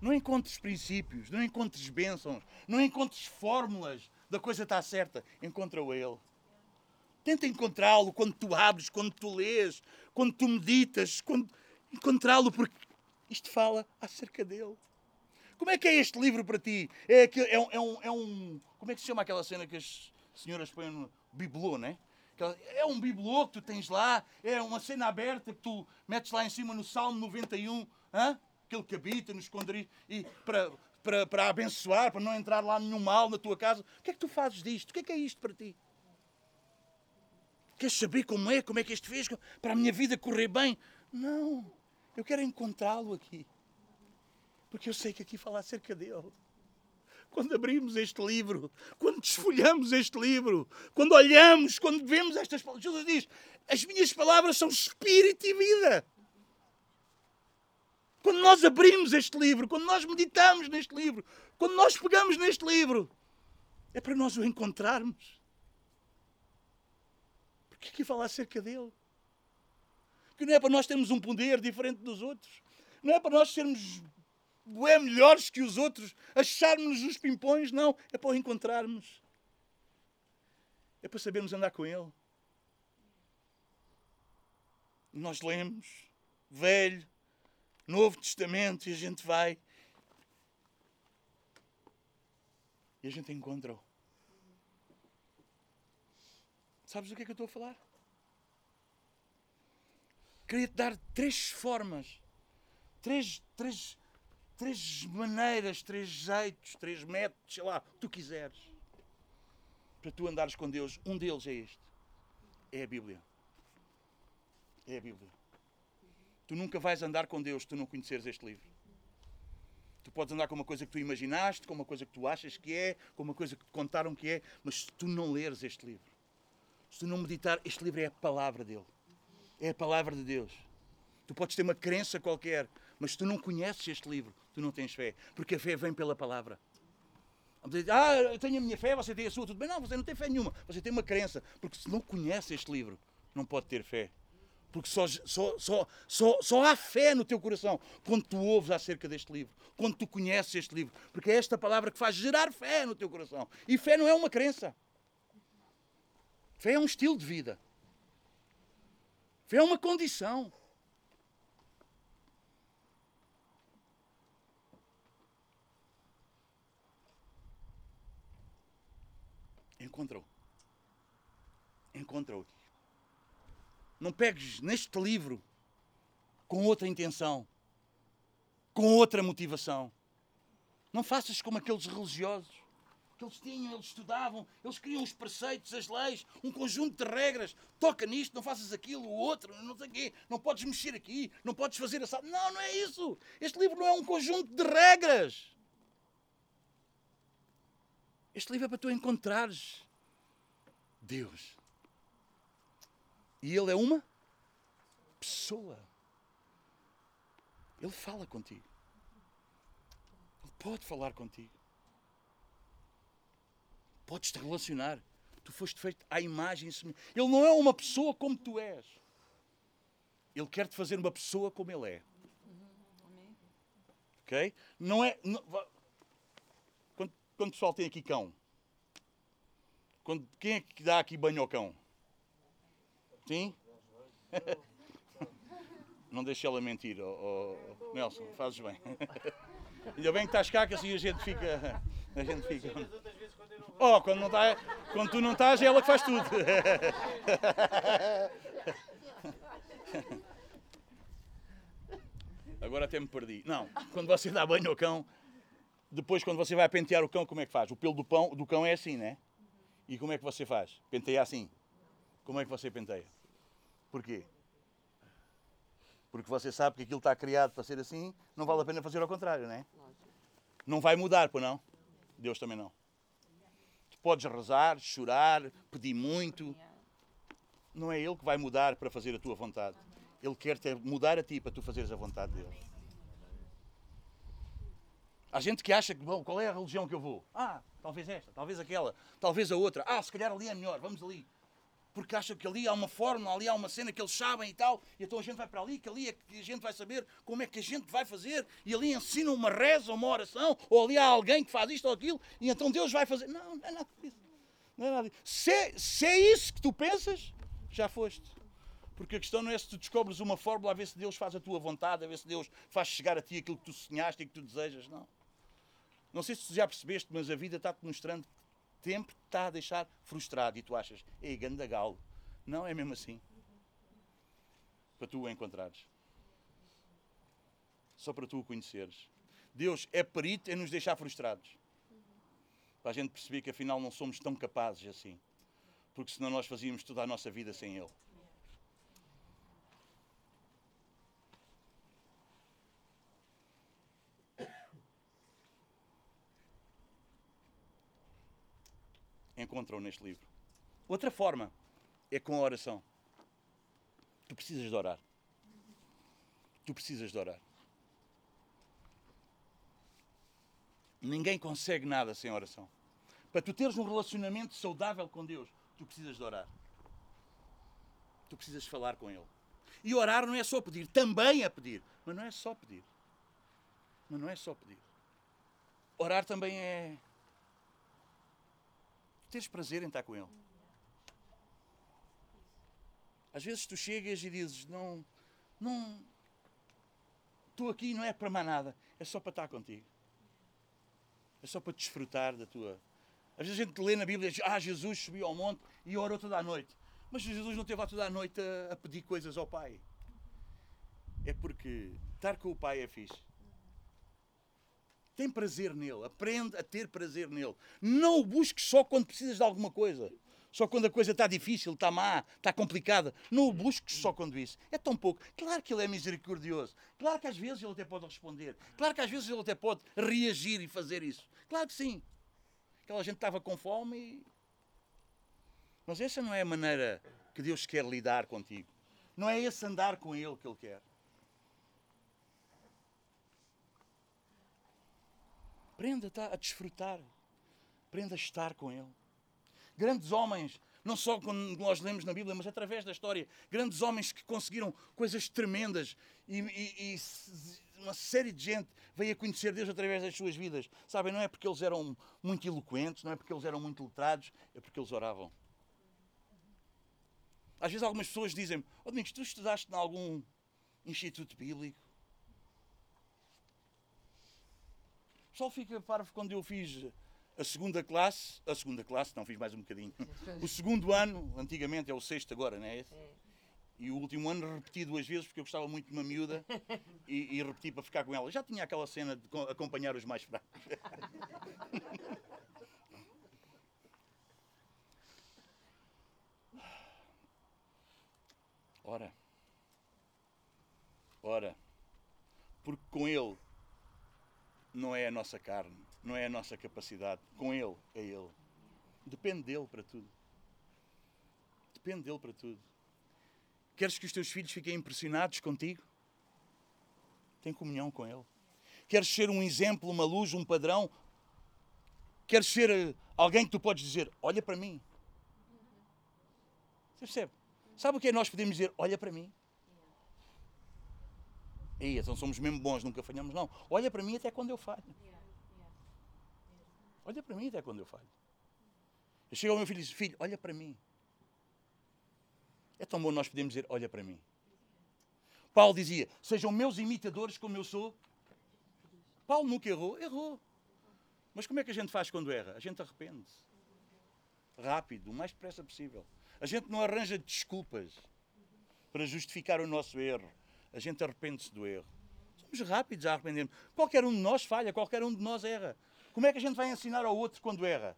Não encontres princípios, não encontres bênçãos, não encontres fórmulas da coisa estar certa. Encontra-o Ele. Tenta encontrá-lo quando tu abres, quando tu lês, quando tu meditas, quando... encontrá-lo porque isto fala acerca dele. Como é que é este livro para ti? É, aquele, é, um, é, um, é um. Como é que se chama aquela cena que as senhoras põem no bibelô, né? É um bibelô que tu tens lá, é uma cena aberta que tu metes lá em cima no Salmo 91, hein? Aquele que habita no esconderijo, e para, para, para abençoar, para não entrar lá nenhum mal na tua casa. O que é que tu fazes disto? O que é que é isto para ti? Queres saber como é? Como é que este fez para a minha vida correr bem? Não. Eu quero encontrá-lo aqui. Porque eu sei que aqui fala acerca dele. Quando abrimos este livro, quando desfolhamos este livro, quando olhamos, quando vemos estas palavras, Jesus diz: As minhas palavras são espírito e vida. Quando nós abrimos este livro, quando nós meditamos neste livro, quando nós pegamos neste livro, é para nós o encontrarmos. Porque aqui fala acerca dele. Que não é para nós termos um poder diferente dos outros. Não é para nós sermos é melhores que os outros, acharmos os pimpões, não. É para o encontrarmos. É para sabermos andar com ele. Nós lemos, velho, Novo Testamento, e a gente vai. E a gente encontra-o. Sabes do que é que eu estou a falar? Queria-te dar três formas, três, três, três maneiras, três jeitos, três métodos, sei lá, o que tu quiseres, para tu andares com Deus. Um deles é este: é a Bíblia. É a Bíblia. Tu nunca vais andar com Deus se tu não conheceres este livro. Tu podes andar com uma coisa que tu imaginaste, com uma coisa que tu achas que é, com uma coisa que te contaram que é, mas se tu não leres este livro, se tu não meditar, este livro é a palavra dele. É a palavra de Deus. Tu podes ter uma crença qualquer, mas se tu não conheces este livro, tu não tens fé. Porque a fé vem pela palavra. Ah, eu tenho a minha fé, você tem a sua, tudo bem. Não, você não tem fé nenhuma. Você tem uma crença. Porque se não conhece este livro, não pode ter fé. Porque só, só, só, só, só há fé no teu coração quando tu ouves acerca deste livro, quando tu conheces este livro. Porque é esta palavra que faz gerar fé no teu coração. E fé não é uma crença. Fé é um estilo de vida. Fé é uma condição. Encontra-o. Encontra-o. Não pegues neste livro com outra intenção, com outra motivação. Não faças como aqueles religiosos que eles tinham, eles estudavam, eles criam os preceitos, as leis, um conjunto de regras. Toca nisto, não faças aquilo, o outro, não sei o quê, não podes mexer aqui, não podes fazer essa. Não, não é isso. Este livro não é um conjunto de regras. Este livro é para tu encontrares Deus. E Ele é uma pessoa. Ele fala contigo. Ele pode falar contigo. Podes te relacionar. Tu foste feito à imagem. Ele não é uma pessoa como tu és. Ele quer te fazer uma pessoa como ele é. Ok? Não é. Não, quando, quando o pessoal tem aqui cão, quando, quem é que dá aqui banho ao cão? Sim? Não deixe ela mentir, oh, oh, Nelson, fazes bem. Ainda bem que estás cá, que assim a gente fica. A gente fica. Oh, quando, não está, quando tu não estás, é ela que faz tudo. Agora até me perdi. Não, quando você dá banho ao cão, depois quando você vai pentear o cão, como é que faz? O pelo do, pão, do cão é assim, né? E como é que você faz? Penteia assim. Como é que você penteia? Porquê? Porque você sabe que aquilo está criado para ser assim, não vale a pena fazer ao contrário, não é? Não vai mudar, pois não? Deus também não. Tu podes rezar, chorar, pedir muito. Não é Ele que vai mudar para fazer a tua vontade. Ele quer te mudar a ti para tu fazeres a vontade de Deus. Há gente que acha que, bom, qual é a religião que eu vou? Ah, talvez esta, talvez aquela, talvez a outra. Ah, se calhar ali é melhor, vamos ali porque acham que ali há uma forma, ali há uma cena que eles sabem e tal, e então a gente vai para ali, que ali é que a gente vai saber como é que a gente vai fazer, e ali ensina uma reza, uma oração, ou ali há alguém que faz isto ou aquilo, e então Deus vai fazer. Não, não é nada disso. Não é nada disso. Se, se é isso que tu pensas, já foste. Porque a questão não é se tu descobres uma fórmula a ver se Deus faz a tua vontade, a ver se Deus faz chegar a ti aquilo que tu sonhaste e que tu desejas, não. Não sei se tu já percebeste, mas a vida está-te mostrando tempo está a deixar frustrado e tu achas, é ganda galo. Não, é mesmo assim. Para tu o encontrares. Só para tu o conheceres. Deus é perito em nos deixar frustrados. Para a gente perceber que afinal não somos tão capazes assim. Porque senão nós fazíamos toda a nossa vida sem Ele. Encontram neste livro. Outra forma é com a oração. Tu precisas de orar. Tu precisas de orar. Ninguém consegue nada sem oração. Para tu teres um relacionamento saudável com Deus, tu precisas de orar. Tu precisas falar com Ele. E orar não é só pedir, também é pedir. Mas não é só pedir. Mas não é só pedir. Orar também é teres prazer em estar com Ele. Às vezes tu chegas e dizes: Não, não, estou aqui não é para mais nada, é só para estar contigo. É só para desfrutar da tua. Às vezes a gente lê na Bíblia e diz: Ah, Jesus subiu ao monte e orou toda a noite. Mas Jesus não teve lá toda a noite a, a pedir coisas ao Pai. É porque estar com o Pai é fixe. Tem prazer nele. Aprende a ter prazer nele. Não o busques só quando precisas de alguma coisa. Só quando a coisa está difícil, está má, está complicada. Não o busques só quando isso. É tão pouco. Claro que ele é misericordioso. Claro que às vezes ele até pode responder. Claro que às vezes ele até pode reagir e fazer isso. Claro que sim. Aquela gente estava com fome e... Mas essa não é a maneira que Deus quer lidar contigo. Não é esse andar com Ele que Ele quer. Aprenda a desfrutar. Aprenda a estar com Ele. Grandes homens, não só quando nós lemos na Bíblia, mas através da história, grandes homens que conseguiram coisas tremendas e, e, e uma série de gente veio a conhecer Deus através das suas vidas. Sabem, não é porque eles eram muito eloquentes, não é porque eles eram muito letrados, é porque eles oravam. Às vezes algumas pessoas dizem-me, oh, Domingos, tu estudaste em algum instituto bíblico? Pessoal fica parvo quando eu fiz a segunda classe, a segunda classe, não fiz mais um bocadinho. O segundo ano, antigamente é o sexto agora, não é? é. E o último ano repeti duas vezes porque eu gostava muito de uma miúda e, e repeti para ficar com ela. Já tinha aquela cena de acompanhar os mais fracos. Ora, ora, porque com ele não é a nossa carne, não é a nossa capacidade. Com Ele, é Ele. Depende dele para tudo. Depende dele para tudo. Queres que os teus filhos fiquem impressionados contigo? Tem comunhão com Ele. Queres ser um exemplo, uma luz, um padrão? Queres ser eh, alguém que tu podes dizer: Olha para mim? Você percebe? Sabe o que é nós podemos dizer? Olha para mim. Ei, então somos mesmo bons, nunca falhamos, não. Olha para mim até quando eu falho. Olha para mim até quando eu falho. Eu chego ao meu filho e digo, filho, olha para mim. É tão bom nós podemos dizer, olha para mim. Paulo dizia, sejam meus imitadores como eu sou. Paulo nunca errou, errou. Mas como é que a gente faz quando erra? A gente arrepende-se. Rápido, o mais depressa possível. A gente não arranja desculpas para justificar o nosso erro a gente arrepende-se do erro. Somos rápidos a arrepender-nos. Qualquer um de nós falha, qualquer um de nós erra. Como é que a gente vai ensinar ao outro quando erra?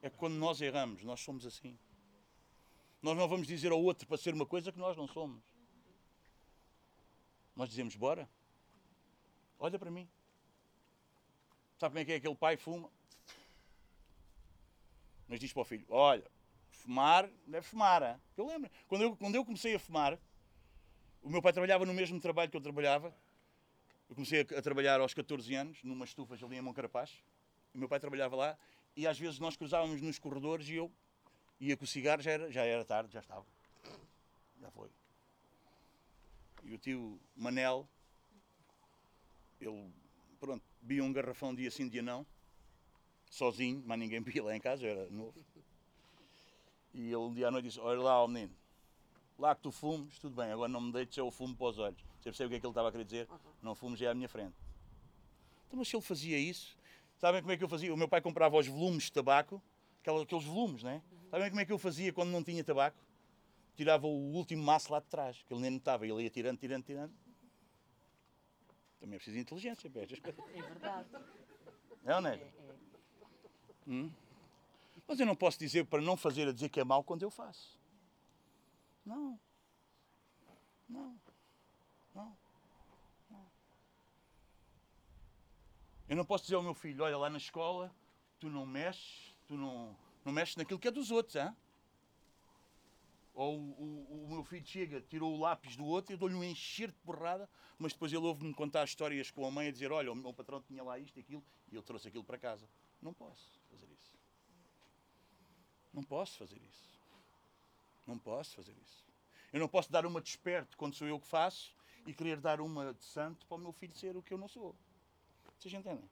É quando nós erramos, nós somos assim. Nós não vamos dizer ao outro para ser uma coisa que nós não somos. Nós dizemos, bora. Olha para mim. Sabe como é que é aquele pai fuma? Mas diz para o filho, olha, fumar, deve fumar. Hein? Eu lembro. Quando eu, quando eu comecei a fumar, o meu pai trabalhava no mesmo trabalho que eu trabalhava. Eu comecei a, a trabalhar aos 14 anos, numa estufas ali em Moncarapaz. O meu pai trabalhava lá e às vezes nós cruzávamos nos corredores e eu ia com o cigarro, já era, já era tarde, já estava. Já foi. E o tio Manel, ele, pronto, bebia um garrafão dia sim, dia não, sozinho, mas ninguém bebia lá em casa, eu era novo. E ele um dia à noite disse, olha lá, ó menino, lá que tu fumes, tudo bem, agora não me deites eu fumo para os olhos. Você percebe o que é que ele estava a querer dizer? Não fumes já à minha frente. Então, mas se ele fazia isso, sabem como é que eu fazia? O meu pai comprava os volumes de tabaco, aqueles volumes, não é? Sabem como é que eu fazia quando não tinha tabaco? Tirava o último maço lá de trás, que ele nem notava, ele ia tirando, tirando, tirando. Também é preciso de inteligência para estas coisas. É verdade. É ou não é? É, é. Hum? Mas eu não posso dizer para não fazer a dizer que é mau quando eu faço. Não. Não. Não. Não. Eu não posso dizer ao meu filho, olha lá na escola, tu não mexes, tu não, não mexes naquilo que é dos outros, hein? Ou o, o- o meu filho chega, tirou o lápis do outro eu dou-lhe um encher de porrada, mas depois ele ouve-me contar histórias com a mãe a dizer, olha, o meu patrão tinha lá isto e aquilo, e ele trouxe aquilo para casa. Não posso fazer isso. Não posso fazer isso. Não posso fazer isso. Eu não posso dar uma de esperto quando sou eu que faço e querer dar uma de santo para o meu filho ser o que eu não sou. Vocês entendem?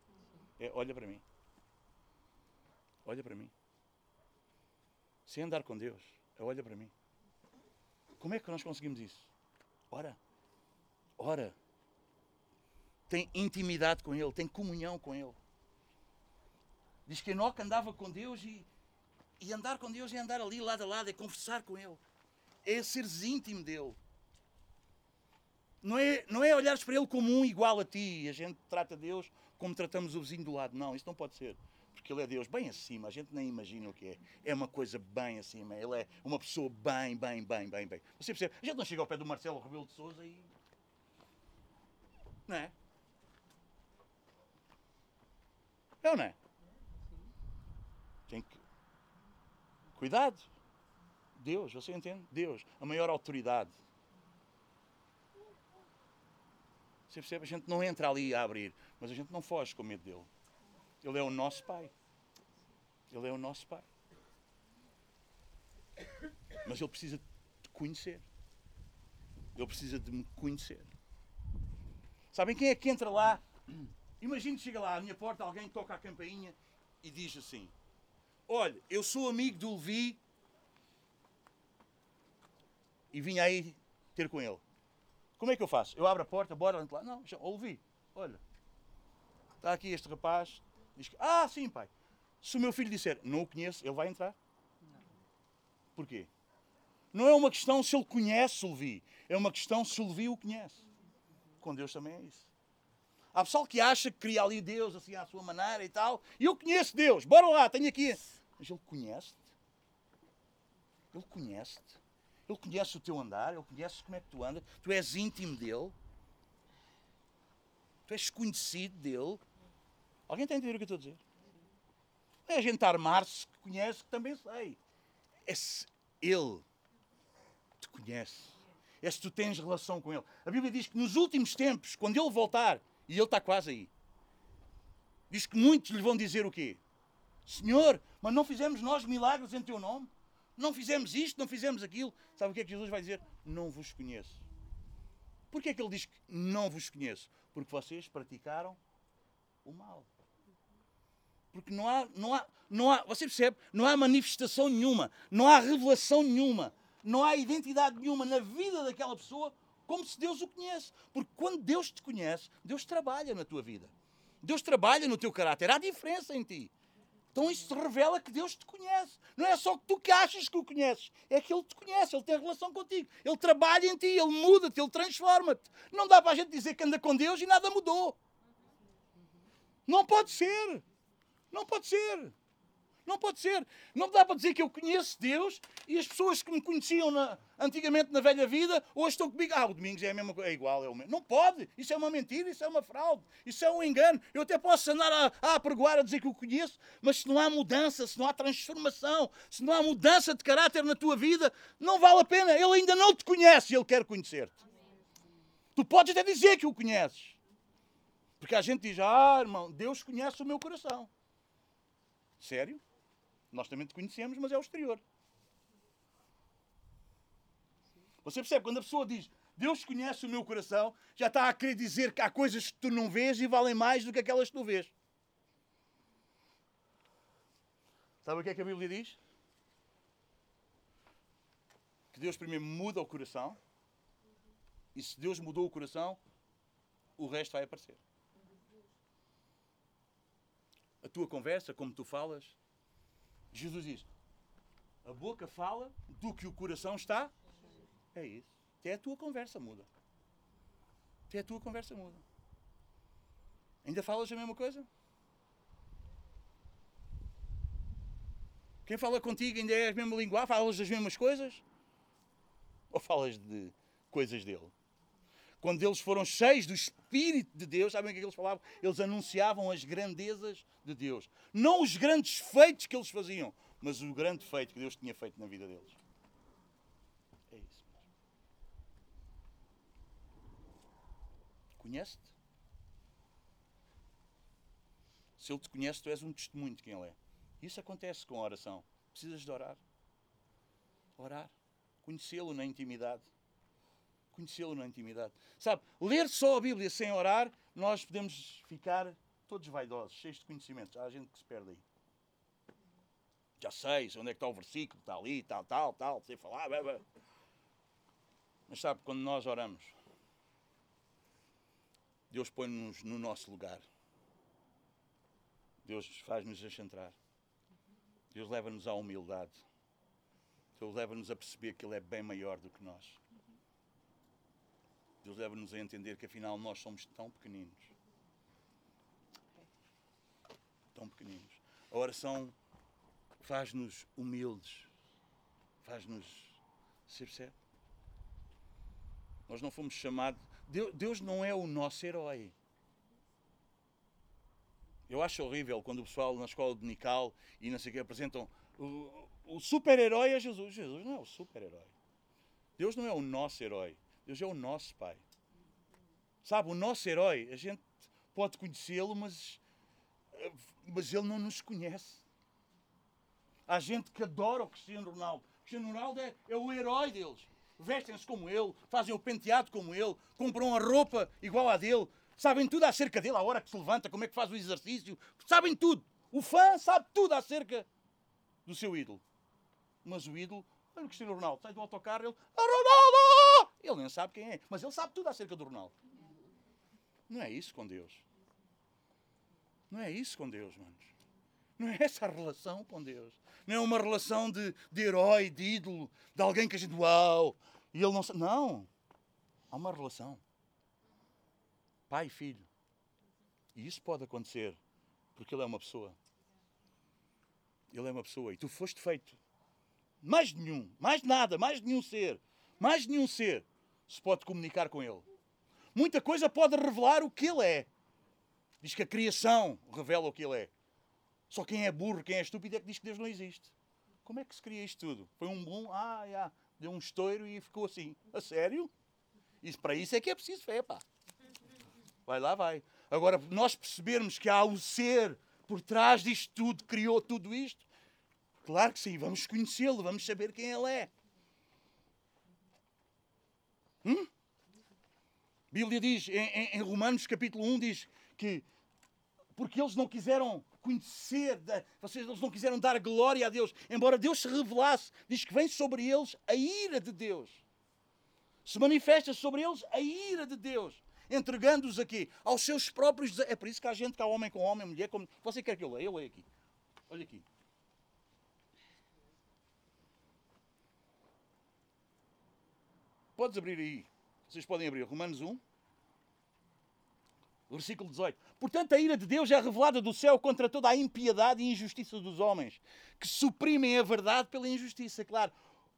É, olha para mim. Olha para mim. Sem andar com Deus, é olha para mim. Como é que nós conseguimos isso? Ora. Ora. Tem intimidade com Ele, tem comunhão com Ele. Diz que Enoque andava com Deus e, e andar com Deus é andar ali lado a lado, é conversar com Ele. É seres íntimo dele. Não é, não é olhares para Ele como um igual a ti e a gente trata Deus como tratamos o vizinho do lado. Não, isso não pode ser. Porque Ele é Deus bem acima, a gente nem imagina o que é. É uma coisa bem acima. Ele é uma pessoa bem, bem, bem, bem, bem. Você percebe? A gente não chega ao pé do Marcelo Rebelo de Souza e. Não é? É ou não é? Tem que. Cuidado. Deus, você entende? Deus, a maior autoridade. Você percebe? A gente não entra ali a abrir, mas a gente não foge com medo dele. Ele é o nosso Pai. Ele é o nosso Pai. Mas ele precisa de conhecer. Ele precisa de me conhecer. Sabem quem é que entra lá? Imagine que chega lá à minha porta, alguém toca a campainha e diz assim: Olha, eu sou amigo do Levi e vim aí ter com ele. Como é que eu faço? Eu abro a porta, bora lá. Não, já- Levi, olha, está aqui este rapaz. Diz que, ah, sim, pai. Se o meu filho disser, não o conheço, ele vai entrar. Porquê? Não é uma questão se ele conhece o Levi, é uma questão se o Levi o conhece. Com Deus também é isso. Há pessoal que acha que cria ali Deus assim à sua maneira e tal. E eu conheço Deus, bora lá, tenho aqui. Mas ele conhece-te. Ele conhece-te. Ele conhece o teu andar, ele conhece como é que tu andas. Tu és íntimo dele. Tu és conhecido dele. Alguém está a entender o que eu estou a dizer? Não é a gente armar-se que conhece, que também sei. É se ele te conhece. É se tu tens relação com ele. A Bíblia diz que nos últimos tempos, quando ele voltar, e ele está quase aí, diz que muitos lhe vão dizer o quê? Senhor, mas não fizemos nós milagres em teu nome? Não fizemos isto, não fizemos aquilo. Sabe o que é que Jesus vai dizer? Não vos conheço. Porquê é que ele diz que não vos conheço? Porque vocês praticaram o mal. Porque não há, não há, não há, você percebe? Não há manifestação nenhuma, não há revelação nenhuma, não há identidade nenhuma na vida daquela pessoa como se Deus o conhece. Porque quando Deus te conhece, Deus trabalha na tua vida. Deus trabalha no teu caráter. Há diferença em ti. Então isso revela que Deus te conhece. Não é só que tu que achas que o conheces, é que Ele te conhece, Ele tem relação contigo. Ele trabalha em ti, Ele muda-te, Ele transforma-te. Não dá para a gente dizer que anda com Deus e nada mudou. Não pode ser. Não pode ser. Não pode ser. Não dá para dizer que eu conheço Deus e as pessoas que me conheciam na, antigamente na velha vida, hoje estão comigo. Ah, o Domingos é a mesma é igual, é o mesmo. Não pode. Isso é uma mentira, isso é uma fraude, isso é um engano. Eu até posso andar a, a apregoar, a dizer que o conheço, mas se não há mudança, se não há transformação, se não há mudança de caráter na tua vida, não vale a pena. Ele ainda não te conhece e ele quer conhecer-te. Tu podes até dizer que o conheces. Porque a gente diz, ah, irmão, Deus conhece o meu coração. Sério? Nós também te conhecemos, mas é o exterior. Você percebe? Quando a pessoa diz Deus conhece o meu coração, já está a querer dizer que há coisas que tu não vês e valem mais do que aquelas que tu vês. Sabe o que é que a Bíblia diz? Que Deus primeiro muda o coração e se Deus mudou o coração, o resto vai aparecer. A tua conversa, como tu falas, Jesus diz: a boca fala do que o coração está. É isso. Até a tua conversa muda. Até a tua conversa muda. Ainda falas a mesma coisa? Quem fala contigo ainda é a mesma linguagem? Falas as mesmas coisas? Ou falas de coisas dele? Quando eles foram cheios do Espírito de Deus, sabem o que, é que eles falavam? Eles anunciavam as grandezas de Deus. Não os grandes feitos que eles faziam, mas o grande feito que Deus tinha feito na vida deles. É isso. Conhece-te? Se Ele te conhece, tu és um testemunho de quem Ele é. Isso acontece com a oração. Precisas de orar. Orar. Conhecê-lo na intimidade conhecê-lo na intimidade. Sabe, ler só a Bíblia sem orar, nós podemos ficar todos vaidosos, cheios de conhecimentos. Há gente que se perde aí. Já sei, onde é que está o versículo, está ali, tal, tal, tal, sei falar. Blá, blá. Mas sabe, quando nós oramos, Deus põe-nos no nosso lugar. Deus faz-nos acentrar. Deus leva-nos à humildade. Deus leva-nos a perceber que Ele é bem maior do que nós. Deus leva-nos a entender que afinal nós somos tão pequeninos. Tão pequeninos. A oração faz-nos humildes. Faz-nos. Você percebe? Nós não fomos chamados. Deus não é o nosso herói. Eu acho horrível quando o pessoal na escola de Nical e não sei o que apresentam o, o super-herói é Jesus. Jesus não é o super-herói. Deus não é o nosso herói. Deus é o nosso Pai. Sabe, o nosso herói, a gente pode conhecê-lo, mas, mas ele não nos conhece. Há gente que adora o Cristiano Ronaldo. O Cristiano Ronaldo é, é o herói deles. Vestem-se como ele, fazem o penteado como ele, compram a roupa igual à dele, sabem tudo acerca dele, a hora que se levanta, como é que faz o exercício, sabem tudo. O fã sabe tudo acerca do seu ídolo. Mas o ídolo, olha o Cristiano Ronaldo, sai do autocarro, ele, Ronaldo! Ele nem sabe quem é, mas ele sabe tudo acerca do Ronaldo. Não é isso com Deus. Não é isso com Deus, manos. Não é essa a relação com Deus. Não é uma relação de, de herói, de ídolo, de alguém que a gente, uau, e ele não sabe. Não. Há uma relação. Pai e filho. E isso pode acontecer porque ele é uma pessoa. Ele é uma pessoa. E tu foste feito. Mais nenhum, mais nada, mais nenhum ser, mais nenhum ser se pode comunicar com ele muita coisa pode revelar o que ele é. Diz que a criação revela o que ele é. Só quem é burro, quem é estúpido é que diz que Deus não existe. Como é que se cria isto tudo? Foi um bom, ah, já, deu um estouro e ficou assim. A sério? Isso, para isso é que é preciso fé, pá. Vai lá, vai. Agora, nós percebermos que há o ser por trás disto tudo, criou tudo isto, claro que sim, vamos conhecê-lo, vamos saber quem ele é. Hum? Bíblia diz, em, em, Romanos capítulo 1, diz que porque eles não quiseram conhecer, vocês eles não quiseram dar glória a Deus, embora Deus se revelasse, diz que vem sobre eles a ira de Deus. Se manifesta sobre eles a ira de Deus, entregando-os aqui aos seus próprios. É por isso que há gente que há homem com homem, mulher com. Você quer que eu leia? Eu leio aqui. Olha aqui. Podes abrir aí. Vocês podem abrir Romanos 1. Versículo 18. Portanto, a ira de Deus é revelada do céu contra toda a impiedade e injustiça dos homens, que suprimem a verdade pela injustiça. Claro.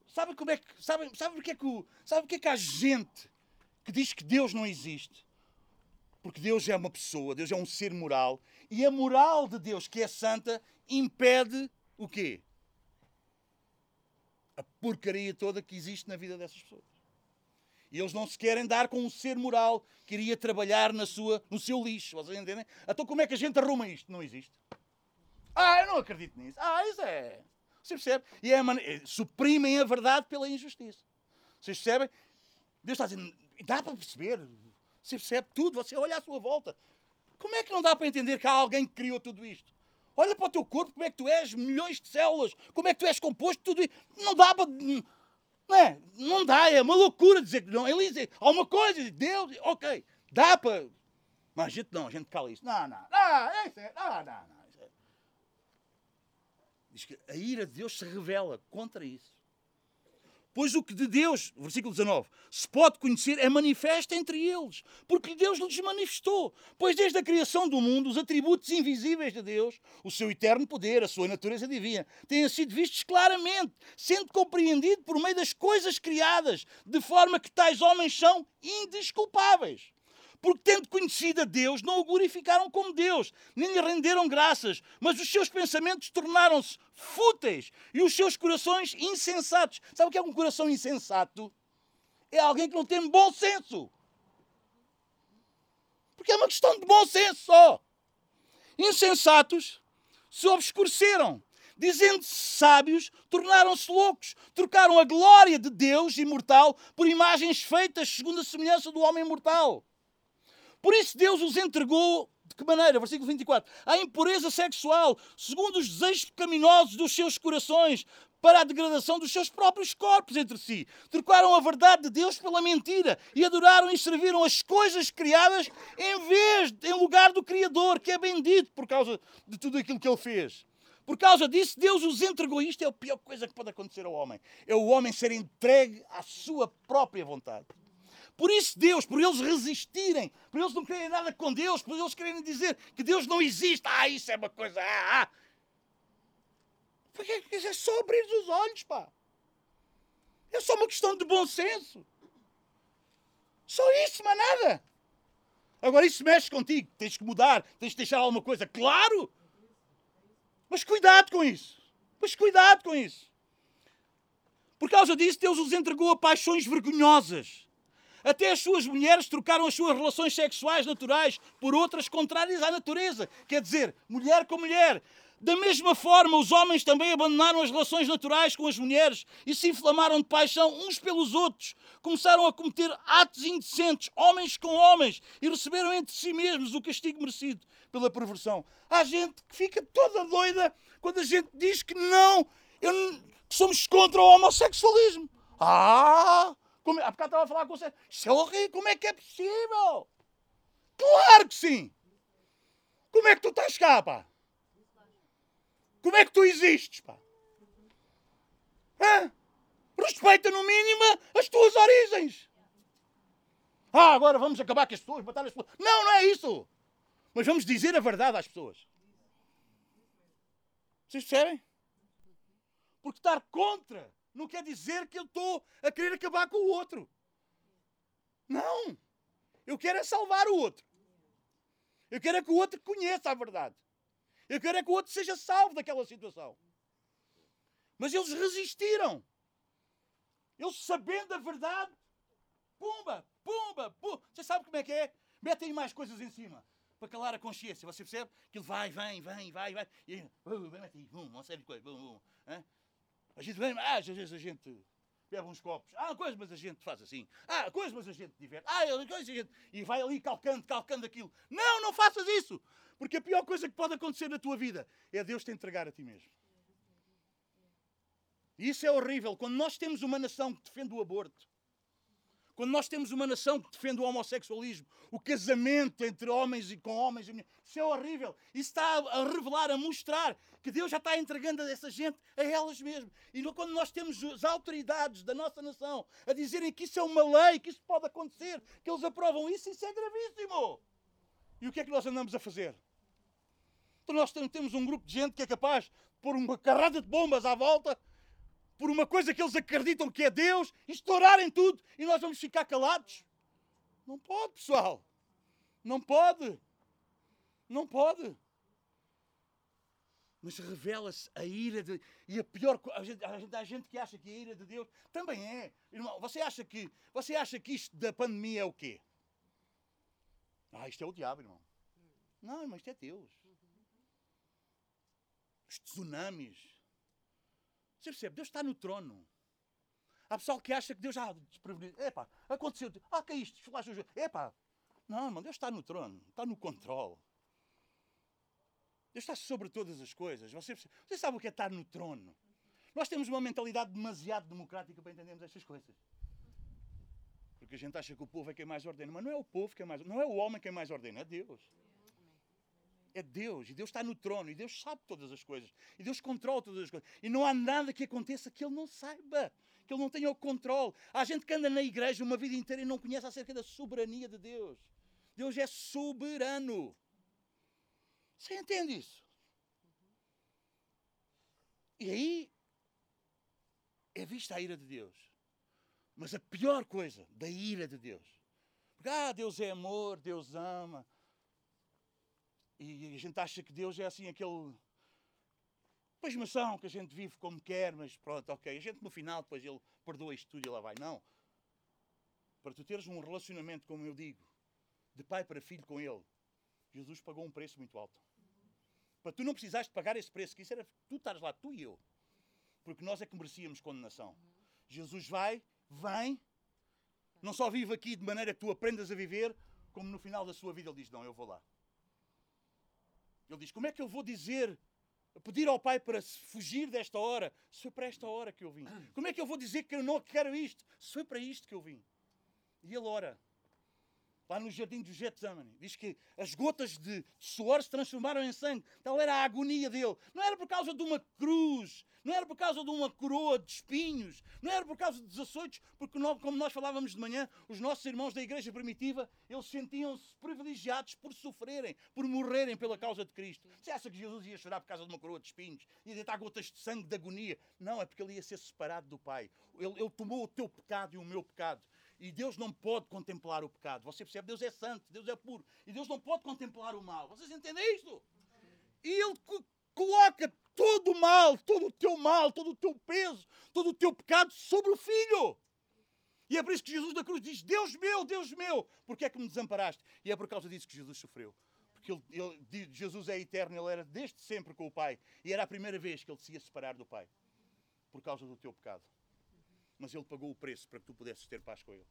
Sabe como é que. Sabe, sabe porque é que, o, sabe é que há gente que diz que Deus não existe? Porque Deus é uma pessoa, Deus é um ser moral, e a moral de Deus, que é santa, impede o quê? A porcaria toda que existe na vida dessas pessoas. E eles não se querem dar com um ser moral que iria trabalhar na sua, no seu lixo. Vocês entendem? Então como é que a gente arruma isto? Não existe. Ah, eu não acredito nisso. Ah, isso é. Você percebe? E é man... Eh, suprimem a verdade pela injustiça. Vocês percebem? Deus está dizendo, dá para perceber. Você percebe tudo, você olha à sua volta. Como é que não dá para entender que há alguém que criou tudo isto? Olha para o teu corpo, como é que tu és, milhões de células, como é que tu és composto, tudo isto. Não dá para não é? Não dá, é uma loucura dizer que não. Ele diz alguma coisa, Deus, ok, dá para. Mas a gente não, a gente cala isso. Não, não, não, isso é, não, não, não. É. Diz que a ira de Deus se revela contra isso. Pois o que de Deus, versículo 19, se pode conhecer é manifesto entre eles, porque Deus lhes manifestou. Pois desde a criação do mundo, os atributos invisíveis de Deus, o seu eterno poder, a sua natureza divina, têm sido vistos claramente, sendo compreendido por meio das coisas criadas, de forma que tais homens são indesculpáveis porque tendo conhecido a Deus, não o glorificaram como Deus, nem lhe renderam graças, mas os seus pensamentos tornaram-se fúteis e os seus corações insensatos. Sabe o que é um coração insensato? É alguém que não tem bom senso. Porque é uma questão de bom senso só. Insensatos se obscureceram, dizendo-se sábios, tornaram-se loucos, trocaram a glória de Deus imortal por imagens feitas segundo a semelhança do homem mortal. Por isso Deus os entregou de que maneira? Versículo 24. À impureza sexual, segundo os desejos pecaminosos dos seus corações, para a degradação dos seus próprios corpos entre si. Trocaram a verdade de Deus pela mentira e adoraram e serviram as coisas criadas em vez, em lugar do Criador, que é bendito por causa de tudo aquilo que ele fez. Por causa disso, Deus os entregou. Isto é a pior coisa que pode acontecer ao homem. É o homem ser entregue à sua própria vontade. Por isso, Deus, por eles resistirem, por eles não quererem nada com Deus, por eles quererem dizer que Deus não existe, ah, isso é uma coisa, ah, ah. Porque é só abrir os olhos, pá. É só uma questão de bom senso. Só isso, mas nada. Agora isso mexe contigo, tens que mudar, tens que deixar alguma coisa, claro. Mas cuidado com isso. Mas cuidado com isso. Por causa disso, Deus os entregou a paixões vergonhosas até as suas mulheres trocaram as suas relações sexuais naturais por outras contrárias à natureza. Quer dizer, mulher com mulher. Da mesma forma, os homens também abandonaram as relações naturais com as mulheres e se inflamaram de paixão uns pelos outros. Começaram a cometer atos indecentes, homens com homens, e receberam entre si mesmos o castigo merecido pela perversão. Há gente que fica toda doida quando a gente diz que não, eu, que somos contra o homossexualismo. Ah! Como, há bocado estava a falar com você. É horrível, como é que é possível? Claro que sim! Como é que tu estás cá, pá? Como é que tu existes, pá? Hã? Respeita no mínimo as tuas origens. Ah, agora vamos acabar com as pessoas, matar as pessoas. Não, não é isso. Mas vamos dizer a verdade às pessoas. Vocês percebem? Porque estar contra não quer dizer que eu estou a querer acabar com o outro. Não! Eu quero é salvar o outro. Eu quero é que o outro conheça a verdade. Eu quero é que o outro seja salvo daquela situação. Mas eles resistiram. Eles sabendo a verdade, pumba, pumba, pumba. Você sabe como é que é? Metem mais coisas em cima para calar a consciência. Você percebe? Que ele vai, vem, vem, vai, vai. E uh, mete bum, uma série de coisas. Bum, bum, a gente vem, ah, às vezes a gente bebe uns copos, ah, coisa, mas a gente faz assim, ah, coisa, mas a gente diverte, ah, coisa, a gente. E vai ali calcando, calcando aquilo. Não, não faças isso! Porque a pior coisa que pode acontecer na tua vida é Deus te entregar a ti mesmo. E isso é horrível. Quando nós temos uma nação que defende o aborto, quando nós temos uma nação que defende o homossexualismo, o casamento entre homens e com homens e mulheres, isso é horrível. Isso está a revelar, a mostrar que Deus já está entregando essa gente a elas mesmas. E quando nós temos as autoridades da nossa nação a dizerem que isso é uma lei, que isso pode acontecer, que eles aprovam isso, isso é gravíssimo. E o que é que nós andamos a fazer? Então nós temos um grupo de gente que é capaz de pôr uma carrada de bombas à volta por uma coisa que eles acreditam que é Deus, estourarem tudo e nós vamos ficar calados. Não pode, pessoal. Não pode. Não pode. Mas revela-se a ira de. E a pior coisa. Há gente que acha que a ira de Deus também é. Irmão, você acha que, você acha que isto da pandemia é o quê? Ah, isto é o diabo, irmão. Não, mas isto é Deus. Os tsunamis. Você percebe? Deus está no trono. Há pessoal que acha que Deus já desprevenido. Epá, aconteceu. Ah, caíste, falaste. Epá. Não, irmão, Deus está no trono. Está no controle. Deus está sobre todas as coisas. Você, você sabe o que é estar no trono? Nós temos uma mentalidade demasiado democrática para entendermos estas coisas. Porque a gente acha que o povo é quem mais ordena. Mas não é o povo que é mais Não é o homem quem mais ordena, é Deus. É Deus. E Deus está no trono. E Deus sabe todas as coisas. E Deus controla todas as coisas. E não há nada que aconteça que Ele não saiba. Que Ele não tenha o controle. Há gente que anda na igreja uma vida inteira e não conhece acerca da soberania de Deus. Deus é soberano. Você entende isso? E aí é vista a ira de Deus. Mas a pior coisa da ira de Deus. Porque, ah, Deus é amor, Deus ama. E a gente acha que Deus é assim aquele pasmação que a gente vive como quer, mas pronto, ok. A gente no final depois ele perdoa isto tudo e lá vai. Não. Para tu teres um relacionamento, como eu digo, de pai para filho com ele, Jesus pagou um preço muito alto. Para tu não precisaste pagar esse preço, que isso era tu estares lá, tu e eu. Porque nós é que merecíamos condenação. Jesus vai, vem, não só vive aqui de maneira que tu aprendas a viver, como no final da sua vida ele diz: Não, eu vou lá. Ele diz: Como é que eu vou dizer, pedir ao Pai para fugir desta hora, se foi para esta hora que eu vim? Como é que eu vou dizer que eu não quero isto, se foi para isto que eu vim? E ele ora lá no jardim do Getsemane. Diz que as gotas de suor se transformaram em sangue. Tal era a agonia dele. Não era por causa de uma cruz, não era por causa de uma coroa de espinhos, não era por causa dos açoites, porque como nós falávamos de manhã, os nossos irmãos da igreja primitiva, eles sentiam-se privilegiados por sofrerem, por morrerem pela causa de Cristo. Você acha que Jesus ia chorar por causa de uma coroa de espinhos? Ia deitar gotas de sangue de agonia? Não, é porque ele ia ser separado do Pai. Ele, ele tomou o teu pecado e o meu pecado. E Deus não pode contemplar o pecado. Você percebe? Deus é santo, Deus é puro. E Deus não pode contemplar o mal. Vocês entendem isto? E Ele coloca todo o mal, todo o teu mal, todo o teu peso, todo o teu pecado sobre o Filho. E é por isso que Jesus da cruz diz: Deus meu, Deus meu, porque é que me desamparaste? E é por causa disso que Jesus sofreu. Porque ele, ele, Jesus é eterno, ele era desde sempre com o Pai. E era a primeira vez que ele se ia separar do Pai. Por causa do teu pecado mas ele pagou o preço para que tu pudesses ter paz com ele.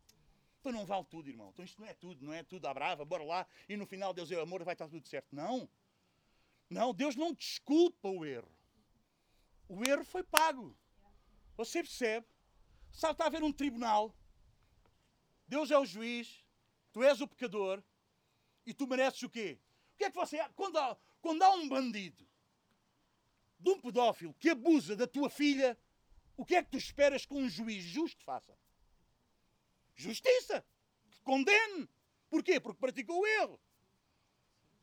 Então não vale tudo, irmão. Então isto não é tudo, não é tudo à brava, bora lá e no final Deus é amor, vai estar tudo certo. Não. Não, Deus não desculpa o erro. O erro foi pago. Você percebe? Sabe, está a haver um tribunal. Deus é o juiz, tu és o pecador e tu mereces o quê? O que é que você. Quando há, quando há um bandido, de um pedófilo que abusa da tua filha, o que é que tu esperas que um juiz justo faça? Justiça. Que condene. Porquê? Porque praticou o erro.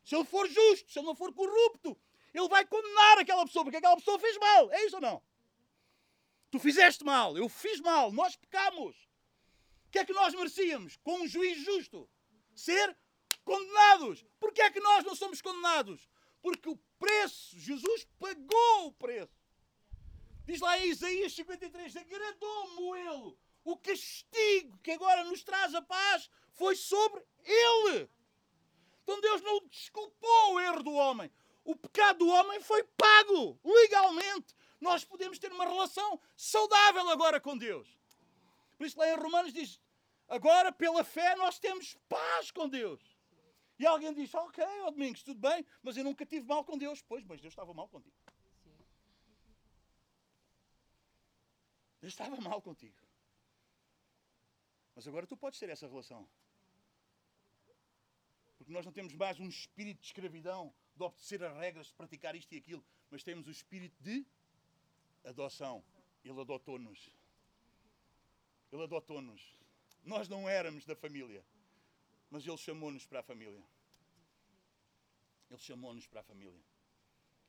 Se ele for justo, se ele não for corrupto, ele vai condenar aquela pessoa porque aquela pessoa fez mal. É isso ou não? Tu fizeste mal, eu fiz mal, nós pecamos. O que é que nós merecíamos? Com um juiz justo? Ser condenados. Porquê é que nós não somos condenados? Porque o preço, Jesus pagou o preço. Diz lá em Isaías 53: agradou-me ele. O castigo que agora nos traz a paz foi sobre ele. Então Deus não desculpou o erro do homem. O pecado do homem foi pago legalmente. Nós podemos ter uma relação saudável agora com Deus. Por isso lá em Romanos diz: agora pela fé nós temos paz com Deus. E alguém diz: Ok, ó Domingos, tudo bem, mas eu nunca tive mal com Deus. Pois, mas Deus estava mal contigo. Eu estava mal contigo. Mas agora tu podes ter essa relação. Porque nós não temos mais um espírito de escravidão, de obedecer as regras, de praticar isto e aquilo, mas temos o espírito de adoção. Ele adotou-nos. Ele adotou-nos. Nós não éramos da família, mas Ele chamou-nos para a família. Ele chamou-nos para a família.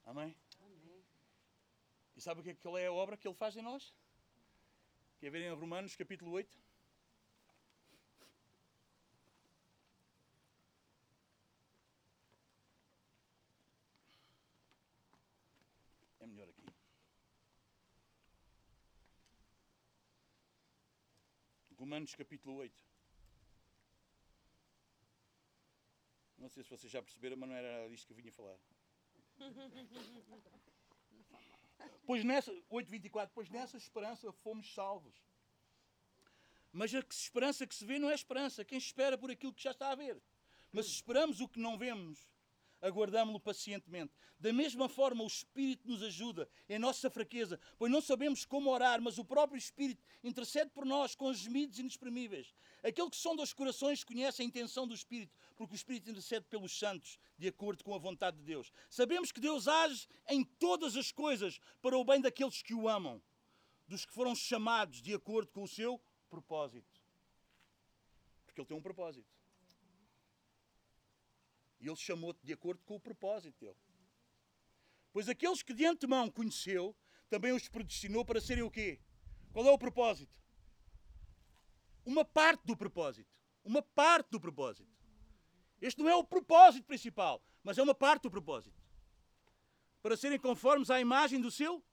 Amém? Amém. E sabe o que é, qual é a obra que ele faz em nós? Quer ver em Romanos capítulo 8? É melhor aqui. Romanos capítulo 8. Não sei se vocês já perceberam, mas não era disto que eu vinha falar. Pois nessa, 8.24, pois nessa esperança fomos salvos. Mas a esperança que se vê não é esperança. Quem espera por aquilo que já está a ver. Mas se esperamos o que não vemos, aguardamos-lo pacientemente. Da mesma forma, o Espírito nos ajuda em nossa fraqueza, pois não sabemos como orar, mas o próprio Espírito intercede por nós com gemidos inexprimíveis. Aquele que sonda os corações conhece a intenção do Espírito, porque o Espírito intercede pelos santos, de acordo com a vontade de Deus. Sabemos que Deus age em todas as coisas para o bem daqueles que o amam, dos que foram chamados de acordo com o seu propósito. Porque Ele tem um propósito. E Ele chamou-te de acordo com o propósito dele. Pois aqueles que de antemão conheceu, também os predestinou para serem o quê? Qual é o propósito? Uma parte do propósito. Uma parte do propósito. Este não é o propósito principal, mas é uma parte do propósito. Para serem conformes à imagem do seu.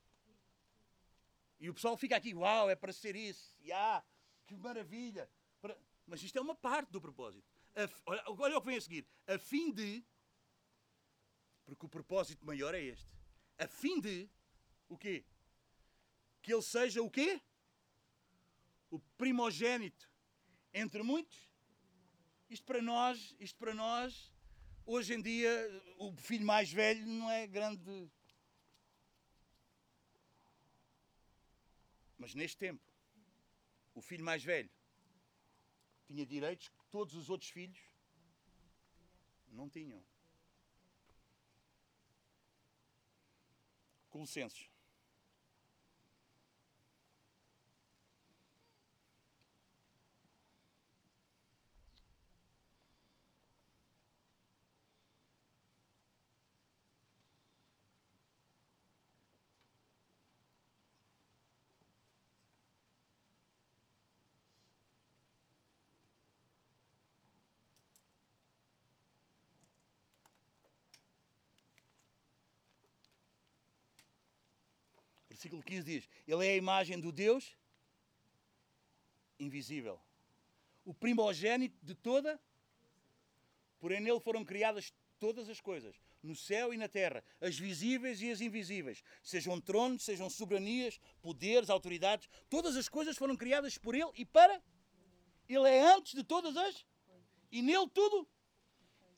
E o pessoal fica aqui, uau, é para ser isso. Ah, que maravilha. Mas isto é uma parte do propósito. Olha, olha o que vem a seguir. A fim de. Porque o propósito maior é este. A fim de. O quê? Que ele seja o quê? O primogênito entre muitos. Isto para nós, isto para nós, hoje em dia, o filho mais velho não é grande. Mas neste tempo, o filho mais velho tinha direitos todos os outros filhos não tinham. Colossenses. Versículo 15 diz: Ele é a imagem do Deus invisível, o primogênito de toda, porém nele foram criadas todas as coisas, no céu e na terra, as visíveis e as invisíveis, sejam tronos, sejam soberanias, poderes, autoridades, todas as coisas foram criadas por ele e para. Ele é antes de todas as. E nele tudo.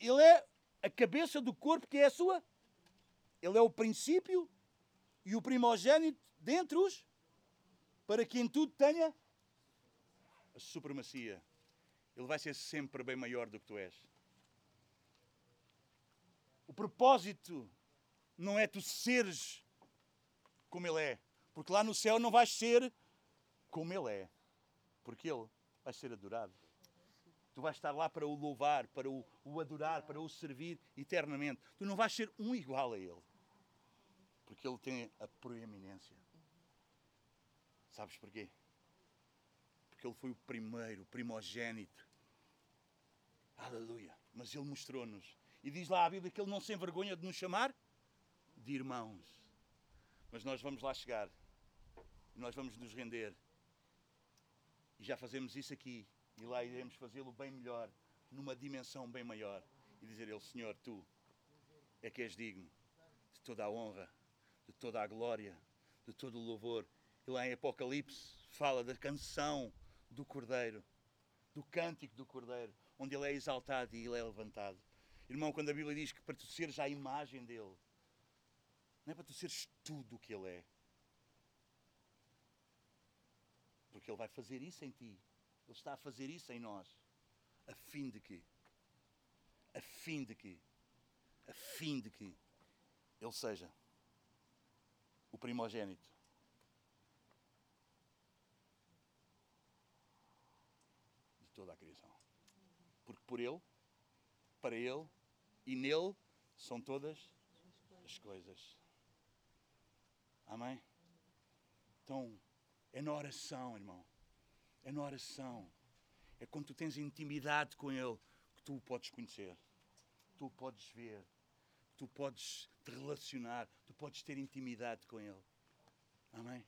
Ele é a cabeça do corpo que é a sua. Ele é o princípio e o primogênito dentre os, para que em tudo tenha a supremacia. Ele vai ser sempre bem maior do que tu és. O propósito não é tu seres como Ele é, porque lá no céu não vais ser como Ele é, porque Ele vai ser adorado. Tu vais estar lá para o louvar, para o, o adorar, para o servir eternamente. Tu não vais ser um igual a Ele porque ele tem a proeminência. Sabes porquê? Porque ele foi o primeiro, o primogênito. Aleluia. Mas ele mostrou-nos. E diz lá a Bíblia que ele não se envergonha de nos chamar de irmãos. Mas nós vamos lá chegar. Nós vamos nos render. E já fazemos isso aqui. E lá iremos fazê-lo bem melhor, numa dimensão bem maior. E dizer ele, Senhor, tu é que és digno de toda a honra, de toda a glória, de todo o louvor. E lá em Apocalipse fala da canção do Cordeiro, do cântico do Cordeiro, onde ele é exaltado e ele é levantado. Irmão, quando a Bíblia diz que para tu seres a imagem dele, não é para tu seres tudo o que ele é. Porque ele vai fazer isso em ti. Ele está a fazer isso em nós. A fim de que? A fim de que? A fim de que ele seja o primogênito. De toda a criação. Porque por ele, para ele e nele são todas as coisas. Amém? Então, é na oração, irmão. É na oração. É quando tu tens intimidade com Ele que tu o podes conhecer, tu o podes ver, tu podes te relacionar, tu podes ter intimidade com Ele. Amém?